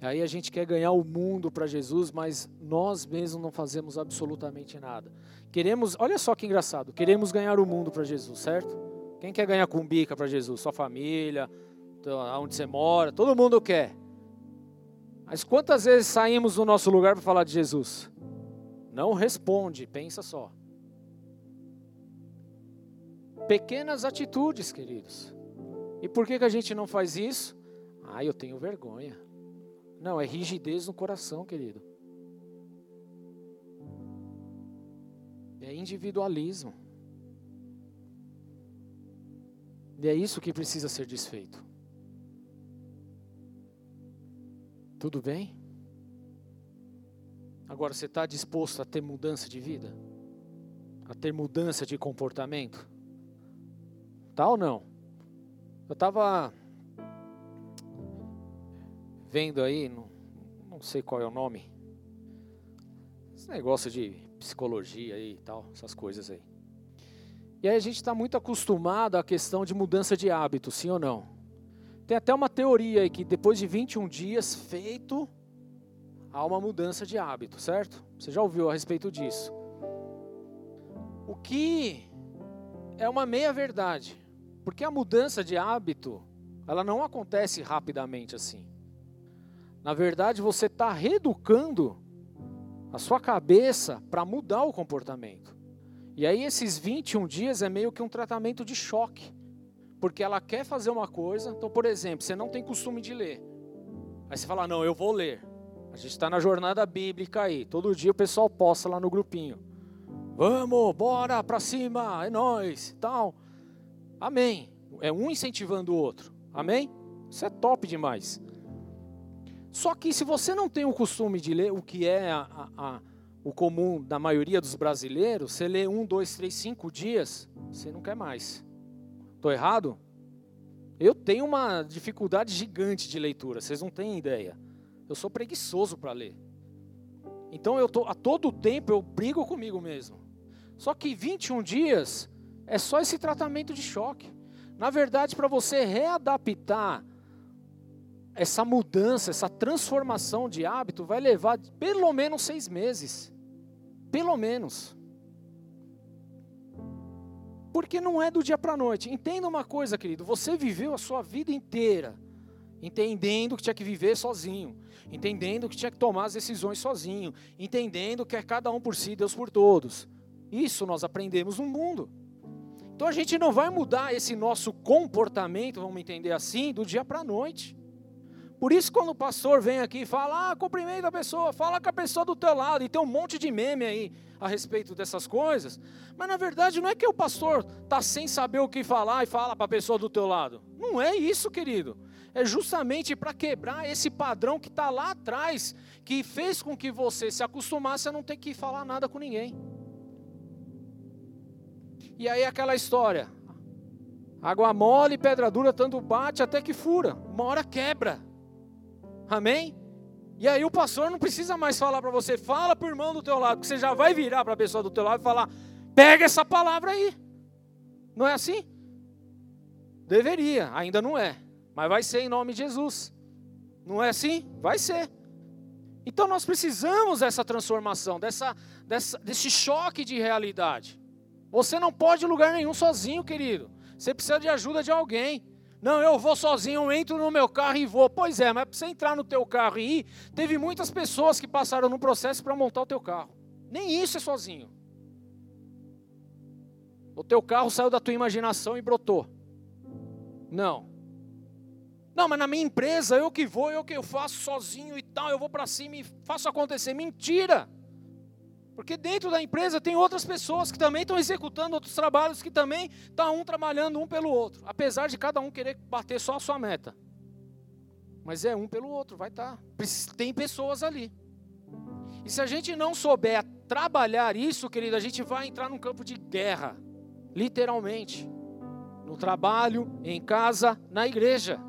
E aí a gente quer ganhar o mundo para Jesus, mas nós mesmos não fazemos absolutamente nada. Queremos, olha só que engraçado, queremos ganhar o mundo para Jesus, certo? Quem quer ganhar cumbica para Jesus? Sua família, onde você mora, todo mundo quer. Mas quantas vezes saímos do nosso lugar para falar de Jesus? Não responde, pensa só. Pequenas atitudes, queridos. E por que, que a gente não faz isso? Ah, eu tenho vergonha. Não, é rigidez no coração, querido. É individualismo. E é isso que precisa ser desfeito. Tudo bem? Agora, você está disposto a ter mudança de vida? A ter mudança de comportamento? Tá ou não? Eu estava vendo aí, não, não sei qual é o nome, esse negócio de psicologia e tal, essas coisas aí. E aí a gente está muito acostumado à questão de mudança de hábito, sim ou não? Tem até uma teoria aí que depois de 21 dias feito, há uma mudança de hábito, certo? Você já ouviu a respeito disso. O que é uma meia verdade, porque a mudança de hábito, ela não acontece rapidamente assim. Na verdade, você está reeducando a sua cabeça para mudar o comportamento. E aí, esses 21 dias é meio que um tratamento de choque, porque ela quer fazer uma coisa. Então, por exemplo, você não tem costume de ler. Aí você fala: Não, eu vou ler. A gente está na jornada bíblica aí. Todo dia o pessoal posta lá no grupinho. Vamos, bora para cima, é nós, tal. Amém. É um incentivando o outro. Amém? Isso é top demais. Só que se você não tem o costume de ler o que é a, a, a, o comum da maioria dos brasileiros, você lê um, dois, três, cinco dias, você não quer mais. Estou errado? Eu tenho uma dificuldade gigante de leitura, vocês não têm ideia. Eu sou preguiçoso para ler. Então eu tô, a todo tempo eu brigo comigo mesmo. Só que 21 dias é só esse tratamento de choque. Na verdade, para você readaptar essa mudança, essa transformação de hábito, vai levar pelo menos seis meses. Pelo menos. Porque não é do dia para a noite. Entenda uma coisa, querido: você viveu a sua vida inteira entendendo que tinha que viver sozinho, entendendo que tinha que tomar as decisões sozinho, entendendo que é cada um por si, Deus por todos. Isso nós aprendemos no mundo. Então a gente não vai mudar esse nosso comportamento, vamos entender assim, do dia para a noite. Por isso, quando o pastor vem aqui e fala, ah, cumprimenta a pessoa, fala com a pessoa do teu lado, e tem um monte de meme aí a respeito dessas coisas, mas na verdade não é que o pastor está sem saber o que falar e fala para a pessoa do teu lado. Não é isso, querido é justamente para quebrar esse padrão que está lá atrás, que fez com que você se acostumasse a não ter que falar nada com ninguém. E aí aquela história, água mole, pedra dura, tanto bate até que fura, uma hora quebra. Amém? E aí o pastor não precisa mais falar para você, fala para o irmão do teu lado, porque você já vai virar para a pessoa do teu lado e falar, pega essa palavra aí. Não é assim? Deveria, ainda não é. Mas vai ser em nome de Jesus. Não é assim? Vai ser. Então nós precisamos dessa transformação, dessa, dessa, desse choque de realidade. Você não pode ir lugar nenhum sozinho, querido. Você precisa de ajuda de alguém. Não, eu vou sozinho, eu entro no meu carro e vou. Pois é, mas para você entrar no teu carro e ir, teve muitas pessoas que passaram no processo para montar o teu carro. Nem isso é sozinho. O teu carro saiu da tua imaginação e brotou. Não. Não, mas na minha empresa, eu que vou, eu que eu faço sozinho e tal, eu vou para cima e faço acontecer. Mentira! Porque dentro da empresa tem outras pessoas que também estão executando outros trabalhos, que também está um trabalhando um pelo outro. Apesar de cada um querer bater só a sua meta. Mas é um pelo outro, vai estar. Tá. Tem pessoas ali. E se a gente não souber trabalhar isso, querido, a gente vai entrar num campo de guerra. Literalmente. No trabalho, em casa, na igreja.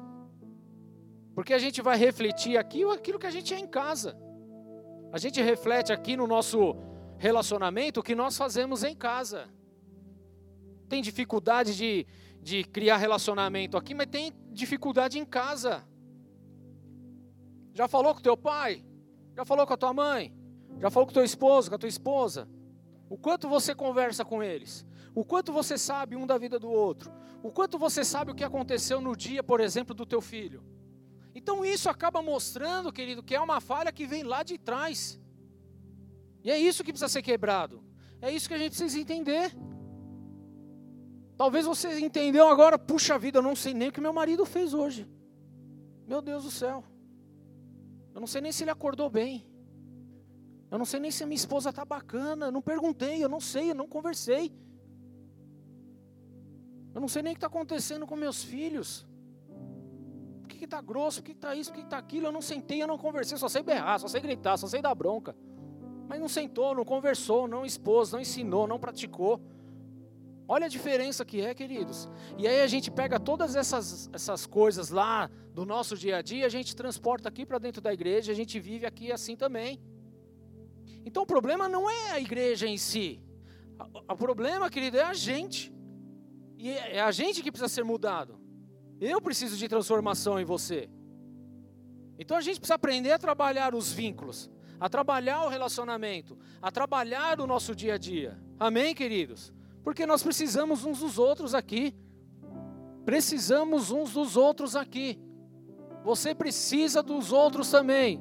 Porque a gente vai refletir aqui aquilo que a gente é em casa. A gente reflete aqui no nosso relacionamento que nós fazemos em casa. Tem dificuldade de, de criar relacionamento aqui, mas tem dificuldade em casa. Já falou com teu pai? Já falou com a tua mãe? Já falou com teu esposo, com a tua esposa? O quanto você conversa com eles? O quanto você sabe um da vida do outro? O quanto você sabe o que aconteceu no dia, por exemplo, do teu filho? Então isso acaba mostrando, querido, que é uma falha que vem lá de trás. E é isso que precisa ser quebrado. É isso que a gente precisa entender. Talvez você entendeu agora, puxa vida, eu não sei nem o que meu marido fez hoje. Meu Deus do céu. Eu não sei nem se ele acordou bem. Eu não sei nem se a minha esposa está bacana. Eu não perguntei, eu não sei, eu não conversei. Eu não sei nem o que está acontecendo com meus filhos que está grosso, o que está isso, o que está aquilo. Eu não sentei, eu não conversei, só sei berrar, só sei gritar, só sei dar bronca. Mas não sentou, não conversou, não expôs, não ensinou, não praticou. Olha a diferença que é, queridos. E aí a gente pega todas essas, essas coisas lá do nosso dia a dia, a gente transporta aqui para dentro da igreja, a gente vive aqui assim também. Então o problema não é a igreja em si. O problema, querido, é a gente. E é a gente que precisa ser mudado. Eu preciso de transformação em você. Então a gente precisa aprender a trabalhar os vínculos, a trabalhar o relacionamento, a trabalhar o nosso dia a dia. Amém, queridos? Porque nós precisamos uns dos outros aqui. Precisamos uns dos outros aqui. Você precisa dos outros também.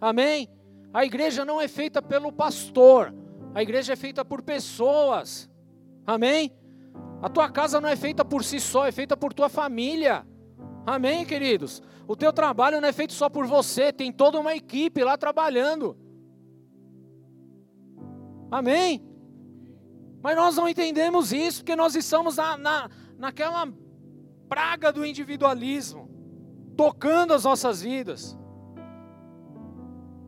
Amém? A igreja não é feita pelo pastor, a igreja é feita por pessoas. Amém? A tua casa não é feita por si só, é feita por tua família. Amém, queridos? O teu trabalho não é feito só por você, tem toda uma equipe lá trabalhando. Amém? Mas nós não entendemos isso, porque nós estamos na, na, naquela praga do individualismo, tocando as nossas vidas,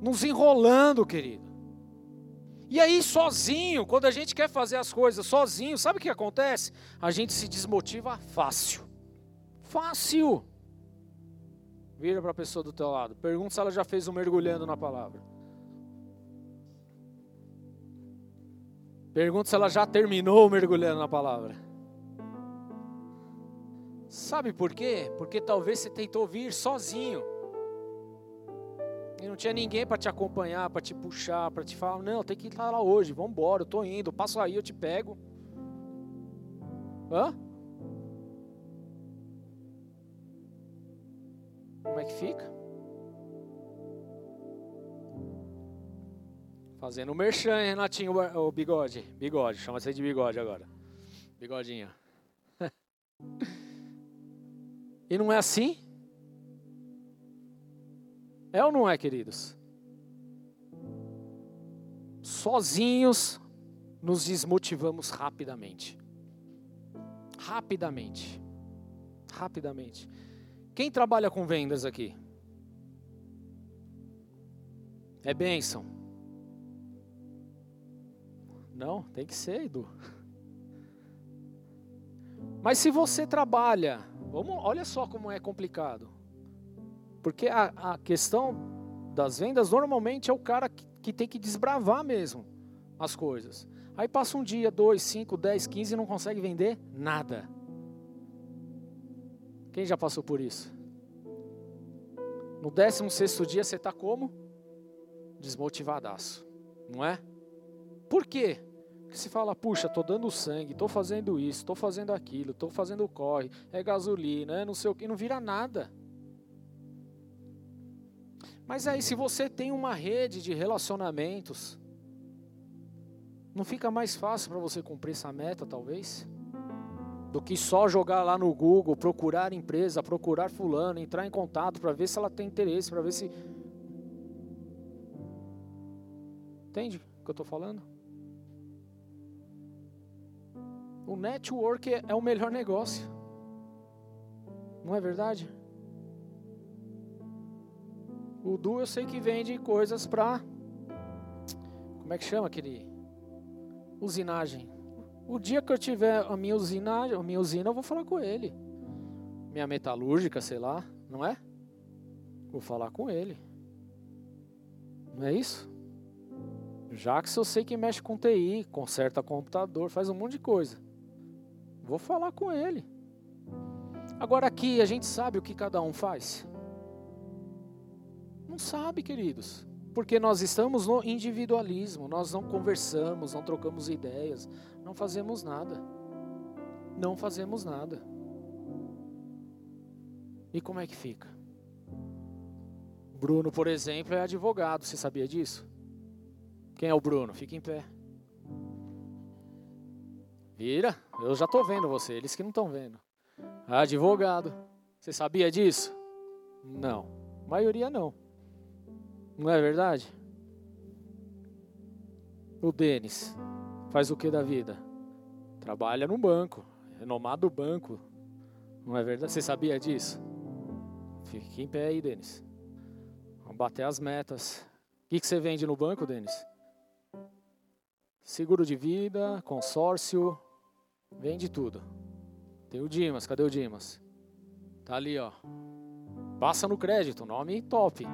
nos enrolando, querido. E aí, sozinho, quando a gente quer fazer as coisas sozinho, sabe o que acontece? A gente se desmotiva fácil. Fácil. Vira para a pessoa do teu lado. Pergunta se ela já fez um mergulhando na palavra. Pergunta se ela já terminou mergulhando na palavra. Sabe por quê? Porque talvez você tentou vir sozinho. E não tinha ninguém para te acompanhar, para te puxar, para te falar, não, tem que estar lá hoje, vamos embora, eu estou indo, passo aí, eu te pego. Hã? Como é que fica? Fazendo o merchan, hein, Renatinho, o bigode. Bigode, chama você de bigode agora. Bigodinho. e não é assim? É ou não é, queridos? Sozinhos nos desmotivamos rapidamente. Rapidamente. Rapidamente. Quem trabalha com vendas aqui? É bênção. Não, tem que ser, Edu. Mas se você trabalha, vamos, olha só como é complicado. Porque a, a questão das vendas normalmente é o cara que, que tem que desbravar mesmo as coisas. Aí passa um dia, dois, cinco, dez, quinze e não consegue vender nada. Quem já passou por isso? No décimo sexto dia você está como? Desmotivadaço, não é? Por quê? Porque se fala, puxa, estou dando sangue, estou fazendo isso, estou fazendo aquilo, estou fazendo corre, é gasolina, é não sei o que, não vira nada. Mas aí, se você tem uma rede de relacionamentos, não fica mais fácil para você cumprir essa meta, talvez? Do que só jogar lá no Google, procurar empresa, procurar fulano, entrar em contato para ver se ela tem interesse, para ver se. Entende o que eu estou falando? O network é o melhor negócio. Não é verdade? O Du eu sei que vende coisas para. Como é que chama aquele? Usinagem. O dia que eu tiver a minha usinagem, a minha usina, eu vou falar com ele. Minha metalúrgica, sei lá, não é? Vou falar com ele. Não é isso? Já que eu sei que mexe com TI, conserta computador, faz um monte de coisa. Vou falar com ele. Agora aqui a gente sabe o que cada um faz? Não sabe, queridos. Porque nós estamos no individualismo, nós não conversamos, não trocamos ideias, não fazemos nada. Não fazemos nada. E como é que fica? Bruno, por exemplo, é advogado, você sabia disso? Quem é o Bruno? Fica em pé. Vira, eu já estou vendo você, eles que não estão vendo. Advogado. Você sabia disso? Não. A maioria não. Não é verdade? O Denis faz o que da vida? Trabalha no banco, renomado banco. Não é verdade? Você sabia disso? Fique em pé aí, Denis. Vamos bater as metas. O que, que você vende no banco, Denis? Seguro de vida, consórcio, vende tudo. Tem o Dimas, cadê o Dimas? Tá ali, ó. Passa no crédito, nome top.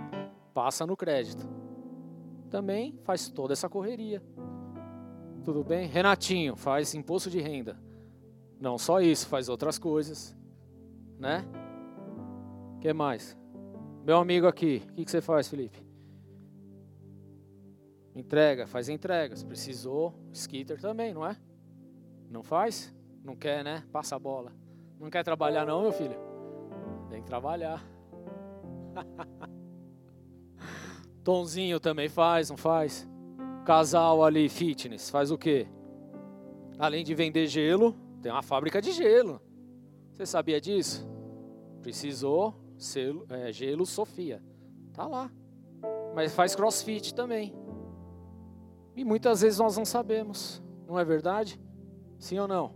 Passa no crédito. Também faz toda essa correria. Tudo bem? Renatinho faz imposto de renda. Não só isso, faz outras coisas. Né? Que mais? Meu amigo aqui, o que, que você faz, Felipe? Entrega, faz entregas. Precisou, skitter também, não é? Não faz? Não quer, né? Passa a bola. Não quer trabalhar não, meu filho? Tem que trabalhar. Tonzinho também faz, não faz? Casal ali, fitness, faz o quê? Além de vender gelo, tem uma fábrica de gelo. Você sabia disso? Precisou selo, é, gelo Sofia. Tá lá. Mas faz crossfit também. E muitas vezes nós não sabemos. Não é verdade? Sim ou não?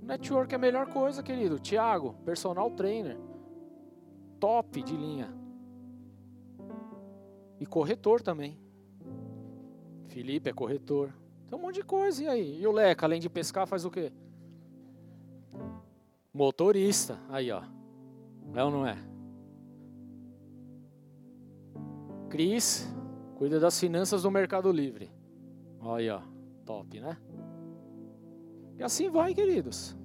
Network é a melhor coisa, querido. Tiago, personal trainer. Top de linha. E corretor também. Felipe é corretor. Tem um monte de coisa. E aí? E o Leca, além de pescar, faz o quê? Motorista. Aí, ó. É ou não é? Cris, cuida das finanças do Mercado Livre. Aí, ó. Top, né? E assim vai, queridos.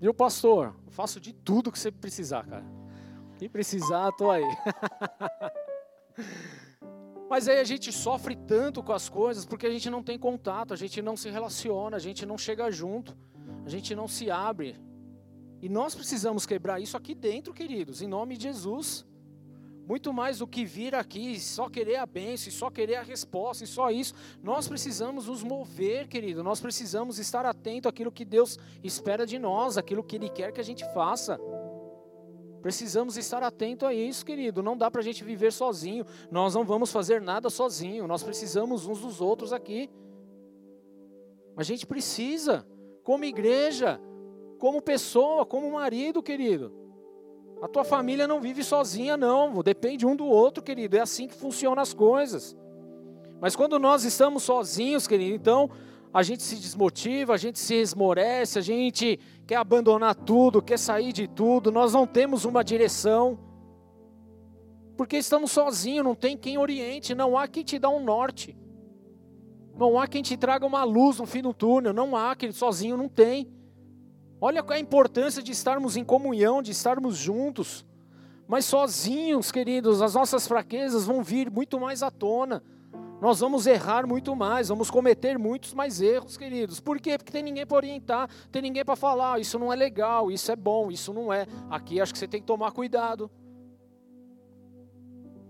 E o pastor, eu faço de tudo que você precisar, cara. Se precisar, tô aí. Mas aí a gente sofre tanto com as coisas porque a gente não tem contato, a gente não se relaciona, a gente não chega junto, a gente não se abre. E nós precisamos quebrar isso aqui dentro, queridos, em nome de Jesus. Muito mais do que vir aqui só querer a bênção, só querer a resposta, e só isso. Nós precisamos nos mover, querido. Nós precisamos estar atento àquilo que Deus espera de nós, aquilo que Ele quer que a gente faça. Precisamos estar atento a isso, querido. Não dá para a gente viver sozinho. Nós não vamos fazer nada sozinho. Nós precisamos uns dos outros aqui. A gente precisa, como igreja, como pessoa, como marido, querido. A tua família não vive sozinha, não. Depende um do outro, querido. É assim que funcionam as coisas. Mas quando nós estamos sozinhos, querido, então a gente se desmotiva, a gente se esmorece, a gente quer abandonar tudo, quer sair de tudo, nós não temos uma direção. Porque estamos sozinhos, não tem quem oriente, não há quem te dá um norte. Não há quem te traga uma luz no fim do túnel, não há, que sozinho não tem. Olha é a importância de estarmos em comunhão, de estarmos juntos. Mas sozinhos, queridos, as nossas fraquezas vão vir muito mais à tona nós vamos errar muito mais, vamos cometer muitos mais erros, queridos. Por quê? Porque tem ninguém para orientar, tem ninguém para falar, isso não é legal, isso é bom, isso não é. Aqui acho que você tem que tomar cuidado.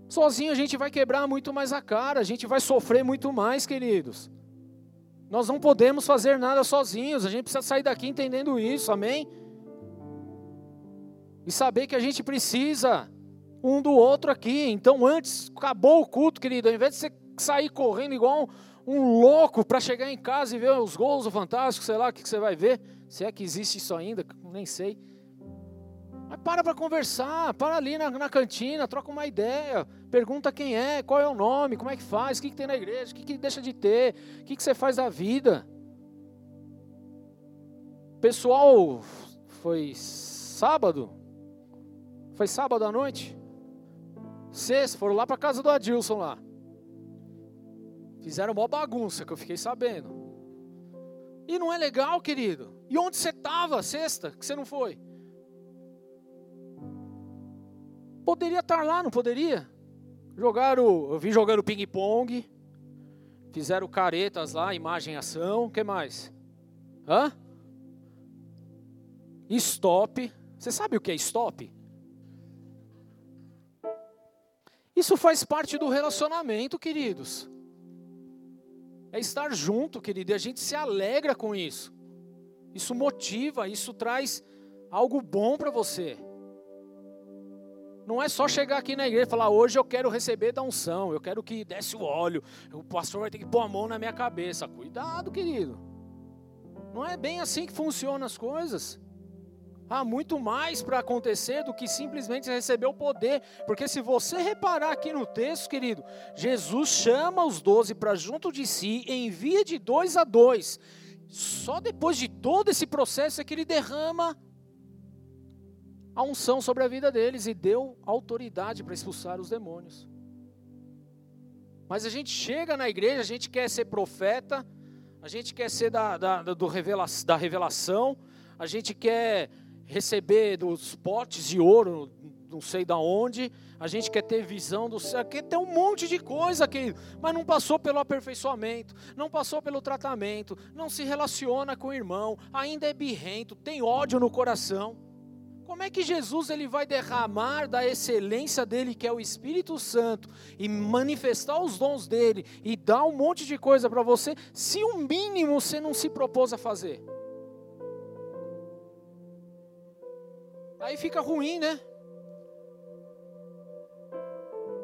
Sozinho a gente vai quebrar muito mais a cara, a gente vai sofrer muito mais, queridos. Nós não podemos fazer nada sozinhos, a gente precisa sair daqui entendendo isso, amém? E saber que a gente precisa um do outro aqui. Então, antes, acabou o culto, querido, ao invés de você sair correndo igual um, um louco para chegar em casa e ver os gols do Fantástico, sei lá o que, que você vai ver. Se é que existe isso ainda, nem sei. Mas para para conversar, para ali na, na, cantina, troca uma ideia, pergunta quem é, qual é o nome, como é que faz, o que, que tem na igreja, o que, que deixa de ter, o que, que você faz da vida. Pessoal, foi sábado? Foi sábado à noite? Sexta, foram lá para casa do Adilson lá. Fizeram uma bagunça que eu fiquei sabendo. E não é legal, querido. E onde você estava sexta que você não foi? Poderia estar lá, não poderia? Jogaram, eu vi jogando ping-pong. Fizeram caretas lá, imagem ação. O que mais? Hã? Stop. Você sabe o que é stop? Isso faz parte do relacionamento, queridos. É estar junto, querido, e a gente se alegra com isso. Isso motiva, isso traz algo bom para você. Não é só chegar aqui na igreja e falar, hoje eu quero receber da unção, eu quero que desce o óleo, o pastor vai ter que pôr a mão na minha cabeça. Cuidado, querido. Não é bem assim que funcionam as coisas. Há muito mais para acontecer do que simplesmente receber o poder. Porque se você reparar aqui no texto, querido, Jesus chama os doze para junto de si, envia de dois a dois. Só depois de todo esse processo é que ele derrama a unção sobre a vida deles e deu autoridade para expulsar os demônios. Mas a gente chega na igreja, a gente quer ser profeta, a gente quer ser da, da, do revela, da revelação, a gente quer receber dos potes de ouro, não sei da onde, a gente quer ter visão do céu, quer ter um monte de coisa, querido, mas não passou pelo aperfeiçoamento, não passou pelo tratamento, não se relaciona com o irmão, ainda é birrento, tem ódio no coração. Como é que Jesus ele vai derramar da excelência dele, que é o Espírito Santo, e manifestar os dons dele e dar um monte de coisa para você, se o mínimo você não se propôs a fazer? Aí fica ruim, né?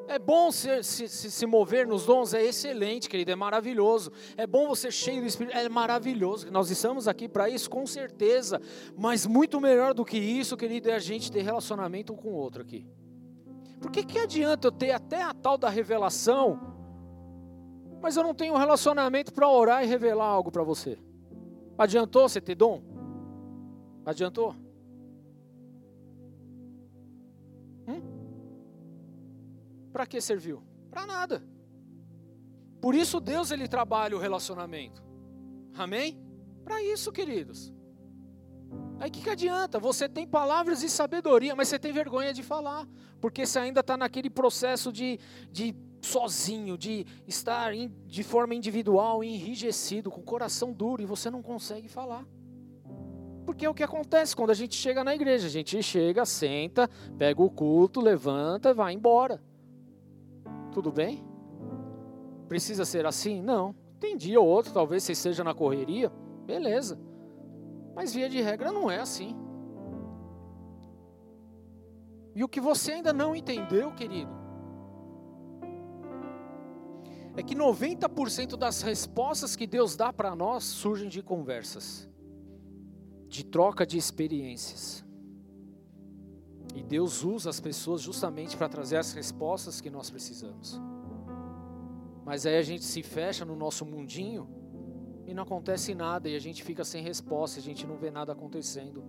É bom se, se, se, mover nos dons, é excelente, querido, é maravilhoso. É bom você cheio do Espírito, é maravilhoso. Nós estamos aqui para isso, com certeza. Mas muito melhor do que isso, querido, é a gente ter relacionamento um com o outro aqui. Por que, que adianta eu ter até a tal da revelação, mas eu não tenho um relacionamento para orar e revelar algo para você? Adiantou você ter dom? Adiantou? Para que serviu? Para nada. Por isso Deus ele trabalha o relacionamento. Amém? Para isso, queridos. Aí o que, que adianta? Você tem palavras e sabedoria, mas você tem vergonha de falar, porque você ainda está naquele processo de, de sozinho, de estar in, de forma individual, enrijecido, com o coração duro, e você não consegue falar. Porque é o que acontece quando a gente chega na igreja. A gente chega, senta, pega o culto, levanta e vai embora. Tudo bem? Precisa ser assim? Não. Tem dia ou outro, talvez você esteja na correria, beleza. Mas via de regra não é assim. E o que você ainda não entendeu, querido, é que 90% das respostas que Deus dá para nós surgem de conversas, de troca de experiências. E Deus usa as pessoas justamente para trazer as respostas que nós precisamos. Mas aí a gente se fecha no nosso mundinho e não acontece nada e a gente fica sem resposta, a gente não vê nada acontecendo.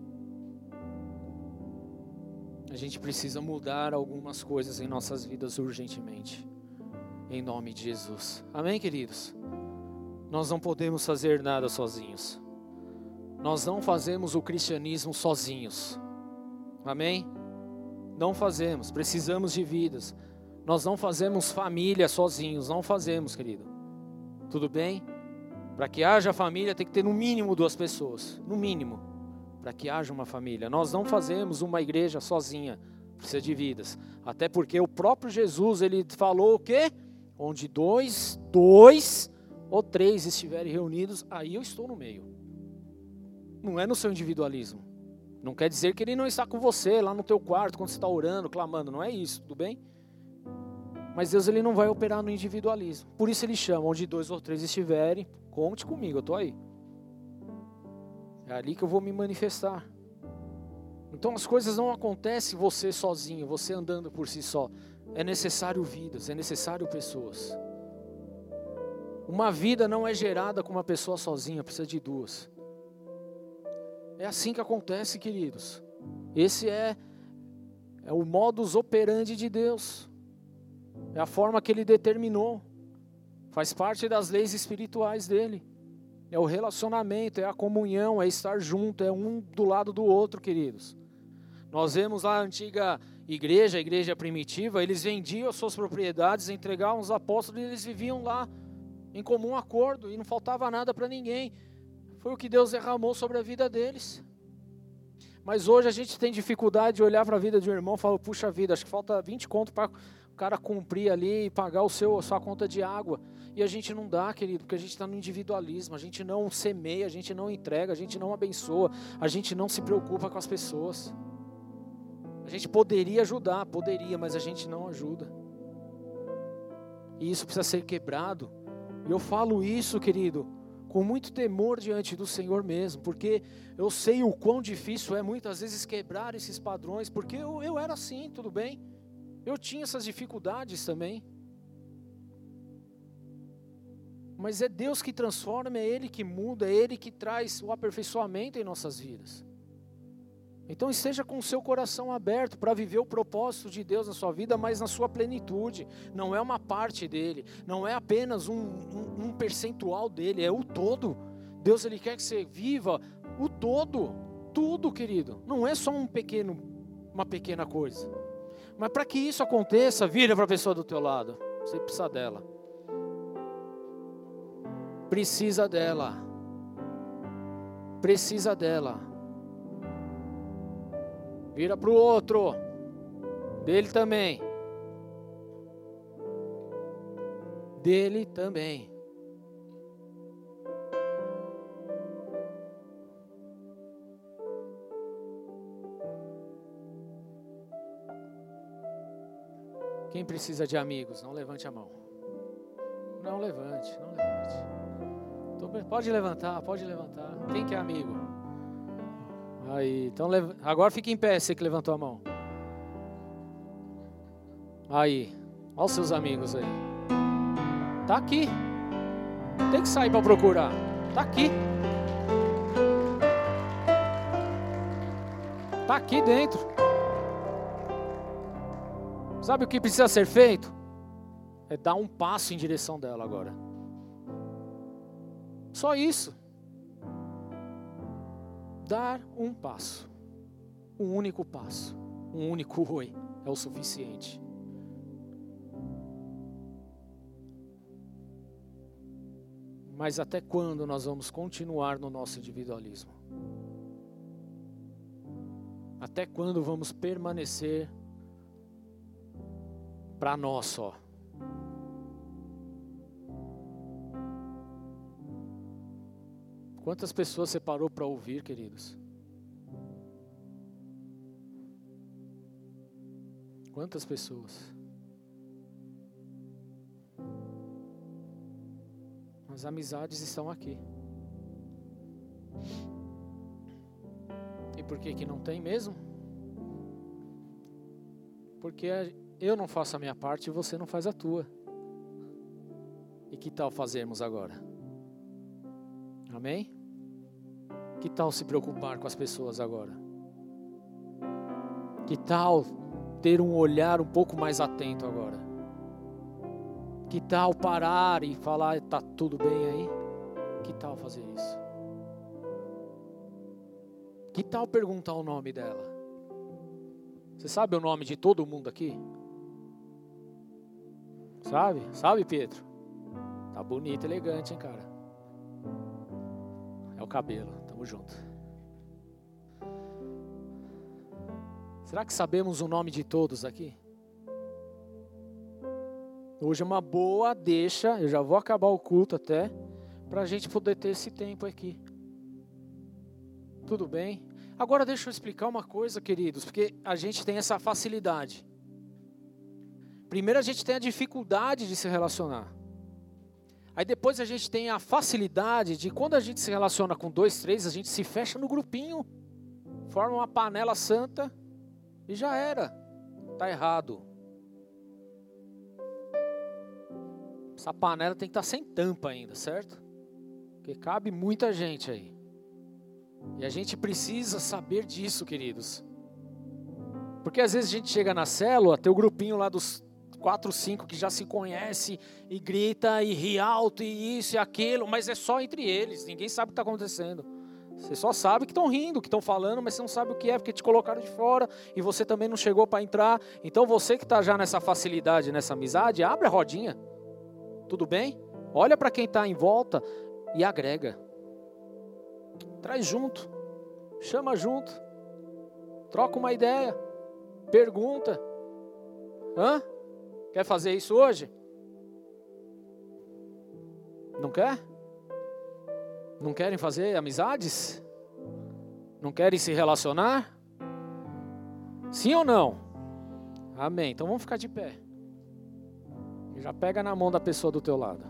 A gente precisa mudar algumas coisas em nossas vidas urgentemente. Em nome de Jesus. Amém, queridos? Nós não podemos fazer nada sozinhos. Nós não fazemos o cristianismo sozinhos. Amém? Não fazemos, precisamos de vidas. Nós não fazemos família sozinhos, não fazemos, querido. Tudo bem? Para que haja família tem que ter no mínimo duas pessoas, no mínimo, para que haja uma família. Nós não fazemos uma igreja sozinha, precisa de vidas. Até porque o próprio Jesus, ele falou o quê? Onde dois, dois ou três estiverem reunidos, aí eu estou no meio. Não é no seu individualismo. Não quer dizer que ele não está com você lá no teu quarto quando você está orando, clamando, não é isso, tudo bem? Mas Deus ele não vai operar no individualismo. Por isso ele chama, onde dois ou três estiverem, conte comigo, eu estou aí. É ali que eu vou me manifestar. Então as coisas não acontecem você sozinho, você andando por si só. É necessário vidas, é necessário pessoas. Uma vida não é gerada com uma pessoa sozinha, precisa de duas. É assim que acontece, queridos. Esse é, é o modus operandi de Deus. É a forma que ele determinou. Faz parte das leis espirituais dele. É o relacionamento, é a comunhão, é estar junto, é um do lado do outro, queridos. Nós vemos lá a antiga igreja, a igreja primitiva, eles vendiam as suas propriedades, entregavam os apóstolos e eles viviam lá em comum acordo e não faltava nada para ninguém. Foi o que Deus derramou sobre a vida deles. Mas hoje a gente tem dificuldade de olhar para a vida de um irmão e falar, puxa vida, acho que falta 20 conto para o cara cumprir ali e pagar o seu, a sua conta de água. E a gente não dá, querido, porque a gente está no individualismo, a gente não semeia, a gente não entrega, a gente não abençoa, a gente não se preocupa com as pessoas. A gente poderia ajudar, poderia, mas a gente não ajuda. E isso precisa ser quebrado. E eu falo isso, querido, com muito temor diante do Senhor mesmo, porque eu sei o quão difícil é muitas vezes quebrar esses padrões, porque eu, eu era assim, tudo bem, eu tinha essas dificuldades também. Mas é Deus que transforma, é Ele que muda, é Ele que traz o aperfeiçoamento em nossas vidas. Então esteja com o seu coração aberto para viver o propósito de Deus na sua vida, mas na sua plenitude. Não é uma parte dele, não é apenas um, um, um percentual dele, é o todo. Deus ele quer que você viva o todo, tudo, querido. Não é só um pequeno, uma pequena coisa. Mas para que isso aconteça, vira para a pessoa do teu lado. Você precisa dela. Precisa dela. Precisa dela. Vira para o outro. Dele também. Dele também. Quem precisa de amigos, não levante a mão. Não levante, não levante. Pode levantar, pode levantar. Quem que é amigo? Aí, então agora fica em pé, você que levantou a mão. Aí, olha os seus amigos aí. Tá aqui. Tem que sair para procurar. Tá aqui. Tá aqui dentro. Sabe o que precisa ser feito? É dar um passo em direção dela agora. Só isso dar um passo, um único passo, um único oi é o suficiente. Mas até quando nós vamos continuar no nosso individualismo? Até quando vamos permanecer para nós só? Quantas pessoas você parou para ouvir, queridos? Quantas pessoas? As amizades estão aqui. E por que que não tem mesmo? Porque eu não faço a minha parte e você não faz a tua. E que tal fazermos agora? Amém? Que tal se preocupar com as pessoas agora? Que tal ter um olhar um pouco mais atento agora? Que tal parar e falar, está tudo bem aí? Que tal fazer isso? Que tal perguntar o nome dela? Você sabe o nome de todo mundo aqui? Sabe? Sabe, Pedro? Tá bonito, elegante, hein, cara? O cabelo, tamo junto. Será que sabemos o nome de todos aqui? Hoje é uma boa deixa, eu já vou acabar o culto até, para a gente poder ter esse tempo aqui. Tudo bem? Agora deixa eu explicar uma coisa, queridos, porque a gente tem essa facilidade. Primeiro a gente tem a dificuldade de se relacionar. Aí depois a gente tem a facilidade de quando a gente se relaciona com dois, três, a gente se fecha no grupinho, forma uma panela santa e já era. Tá errado. Essa panela tem que estar tá sem tampa ainda, certo? Porque cabe muita gente aí. E a gente precisa saber disso, queridos. Porque às vezes a gente chega na célula, tem o grupinho lá dos quatro, cinco que já se conhece e grita e ri alto e isso e aquilo, mas é só entre eles, ninguém sabe o que está acontecendo. Você só sabe que estão rindo, que estão falando, mas você não sabe o que é, porque te colocaram de fora e você também não chegou para entrar. Então você que está já nessa facilidade, nessa amizade, abre a rodinha. Tudo bem? Olha para quem está em volta e agrega. Traz junto, chama junto, troca uma ideia, pergunta. Hã? Quer fazer isso hoje? Não quer? Não querem fazer amizades? Não querem se relacionar? Sim ou não? Amém. Então vamos ficar de pé. Já pega na mão da pessoa do teu lado.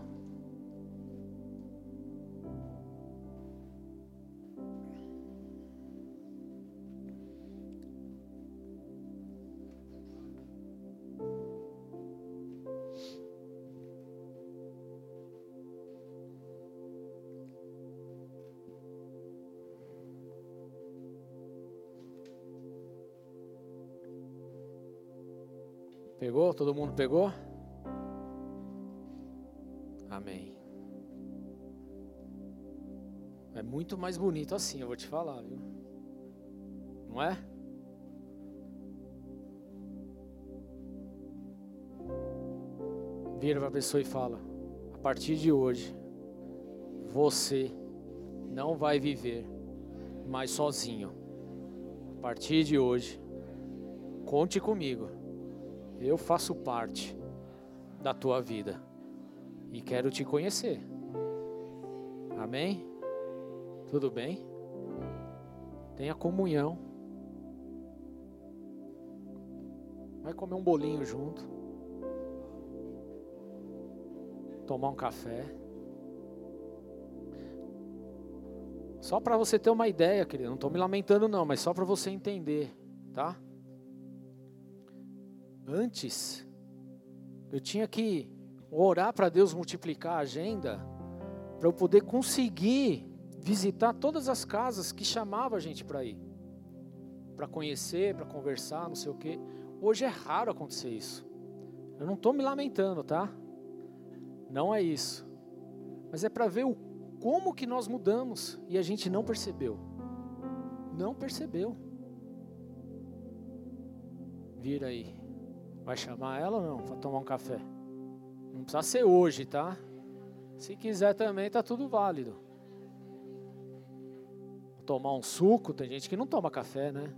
Todo mundo pegou? Amém. É muito mais bonito assim, eu vou te falar, viu? Não é? Vira para a pessoa e fala: a partir de hoje, você não vai viver mais sozinho. A partir de hoje, conte comigo. Eu faço parte da tua vida e quero te conhecer. Amém? Tudo bem? Tenha comunhão. Vai comer um bolinho junto. Tomar um café. Só para você ter uma ideia, querido. Não estou me lamentando, não, mas só para você entender, tá? Antes, eu tinha que orar para Deus multiplicar a agenda, para eu poder conseguir visitar todas as casas que chamava a gente para ir, para conhecer, para conversar, não sei o quê. Hoje é raro acontecer isso. Eu não estou me lamentando, tá? Não é isso. Mas é para ver o, como que nós mudamos e a gente não percebeu. Não percebeu. Vira aí. Vai chamar ela ou não? Para tomar um café? Não precisa ser hoje, tá? Se quiser também, tá tudo válido. Tomar um suco, tem gente que não toma café, né?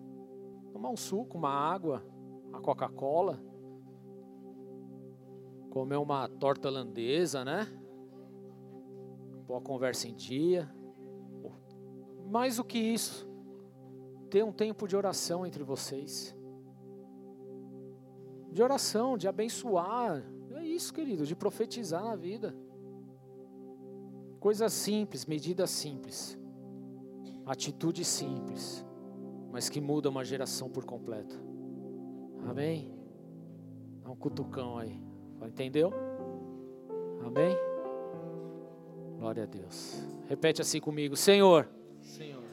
Tomar um suco, uma água, a Coca-Cola comer uma torta holandesa, né? Pôr a conversa em dia. Mais do que isso, ter um tempo de oração entre vocês. De oração, de abençoar. É isso, querido, de profetizar na vida. Coisas simples, medidas simples. Atitude simples, mas que muda uma geração por completo. Amém? Dá um cutucão aí. Entendeu? Amém? Glória a Deus. Repete assim comigo, Senhor.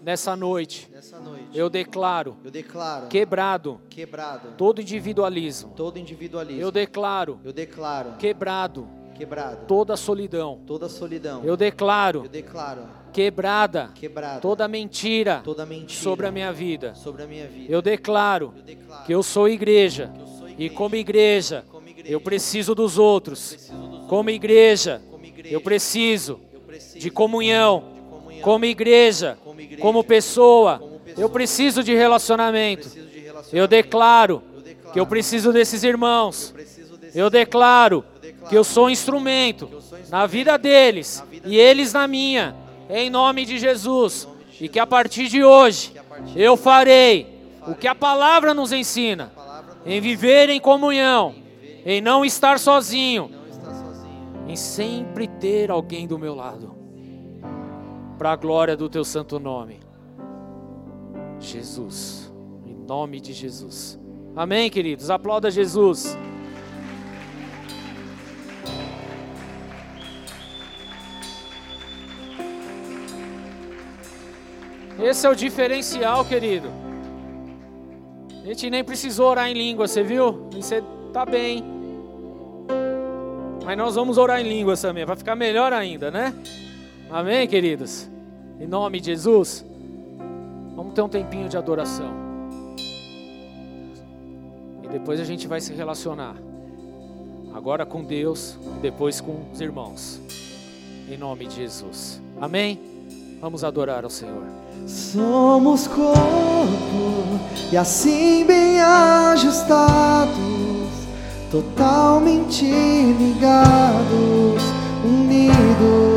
Nessa noite, nessa noite eu declaro, eu declaro quebrado, quebrado todo individualismo. todo individualismo. Eu declaro, eu declaro quebrado, quebrado toda solidão. toda solidão. Eu declaro, eu declaro quebrada, quebrado toda mentira toda mentira sobre a minha vida. sobre a minha vida. Eu declaro Eu declaro que eu sou igreja eu sou e igreja, como igreja como igreja, eu preciso dos outros. preciso dos. Como igreja como igreja eu preciso eu preciso de comunhão. de comunhão, Como igreja, como igreja, como pessoa, como pessoa, eu preciso de relacionamento. preciso de Eu relacionamento. declaro eu declaro que eu preciso desses irmãos. eu preciso desse Eu declaro eu declaro que eu sou um instrumento eu sou na vida deles na vida e eles na minha, em nome de Jesus. E que a partir de hoje partir eu farei o que a palavra nos ensina, em viver em comunhão, em não estar sozinho, não está sozinho. em sempre ter alguém do meu lado, para a glória do teu santo nome, Jesus, em nome de Jesus. Amém, queridos. Aplauda Jesus. Esse é o diferencial, querido. A gente nem precisou orar em língua, você viu? Você tá bem. Mas nós vamos orar em línguas também, vai ficar melhor ainda, né? Amém, queridos? Em nome de Jesus, vamos ter um tempinho de adoração. E depois a gente vai se relacionar. Agora com Deus e depois com os irmãos. Em nome de Jesus. Amém? Vamos adorar ao Senhor. Somos corpo e assim bem ajustados, totalmente ligados, unidos,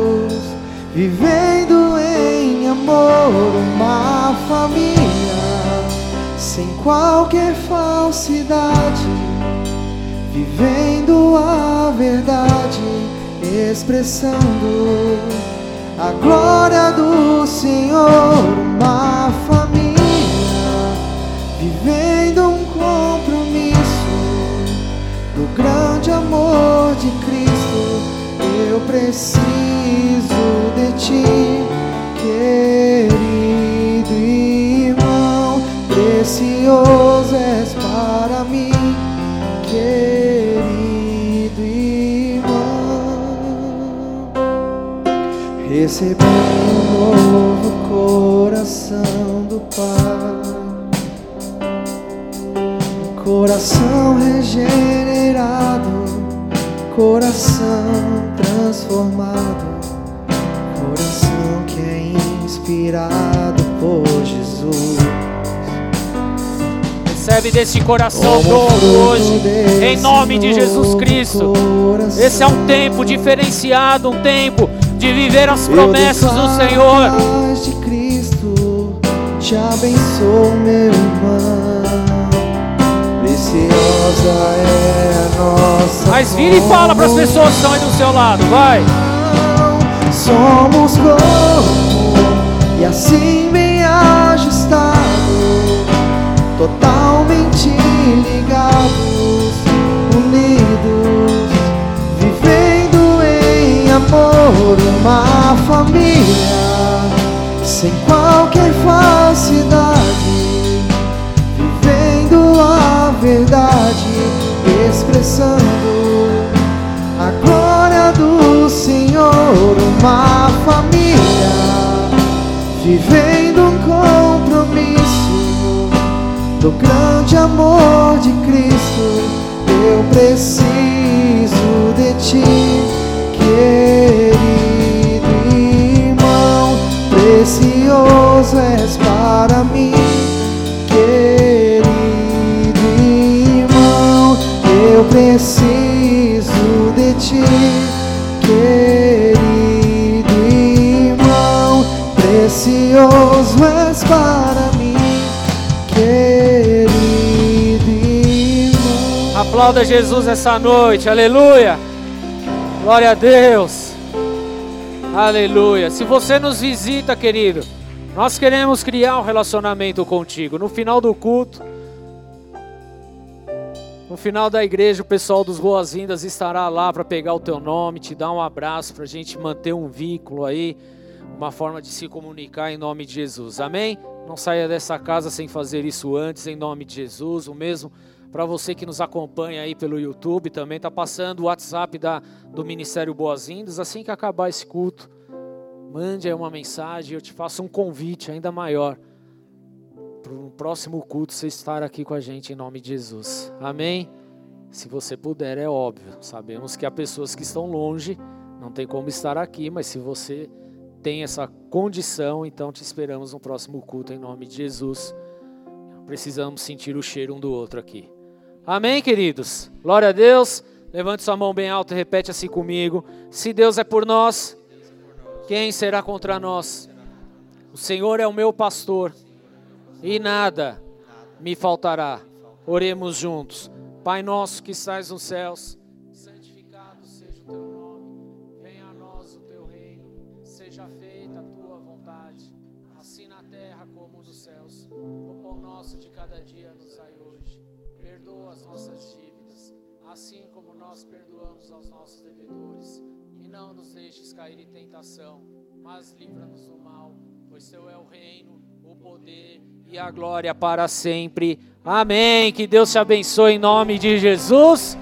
vivendo em amor uma família, sem qualquer falsidade, vivendo a verdade, expressando a glória do Senhor, uma família vivendo um compromisso do grande amor de Cristo. Eu preciso ti, querido irmão, precioso és para mim, querido irmão. Recebi um novo coração do Pai, coração regenerado, coração transformado inspirado por Jesus. Recebe desse coração novo hoje, em nome de Jesus Cristo. Esse é um tempo diferenciado, um tempo de viver as promessas do Senhor. de Cristo te abençoo, meu irmão. Preciosa é a nossa. Mas vira e fala para as pessoas que estão aí do seu lado, vai. Somos corpo e assim bem ajustado, totalmente ligados, unidos, vivendo em amor, uma família, sem qualquer falsidade, vivendo a verdade, expressando a glória do Senhor, uma família, vivendo um compromisso do grande amor de Cristo. Eu preciso Aplauda Jesus essa noite, aleluia. Glória a Deus. Aleluia. Se você nos visita, querido, nós queremos criar um relacionamento contigo. No final do culto, no final da igreja, o pessoal dos Boas-Vindas estará lá para pegar o teu nome, te dar um abraço, para a gente manter um vínculo aí, uma forma de se comunicar em nome de Jesus. Amém? Não saia dessa casa sem fazer isso antes, em nome de Jesus. O mesmo para você que nos acompanha aí pelo YouTube, também está passando o WhatsApp da, do Ministério Boas-Vindas. Assim que acabar esse culto, mande aí uma mensagem, eu te faço um convite ainda maior para o próximo culto você estar aqui com a gente em nome de Jesus. Amém? Se você puder, é óbvio. Sabemos que há pessoas que estão longe, não tem como estar aqui, mas se você tem essa condição, então te esperamos no próximo culto em nome de Jesus. Precisamos sentir o cheiro um do outro aqui. Amém, queridos? Glória a Deus. Levante sua mão bem alta e repete assim comigo. Se Deus é por nós, quem será contra nós? O Senhor é o meu pastor e nada me faltará. Oremos juntos. Pai nosso que estás nos céus, nós perdoamos aos nossos devedores. E não nos deixes cair em tentação, mas livra-nos do mal, pois teu é o reino, o poder e a glória para sempre. Amém. Que Deus te abençoe em nome de Jesus.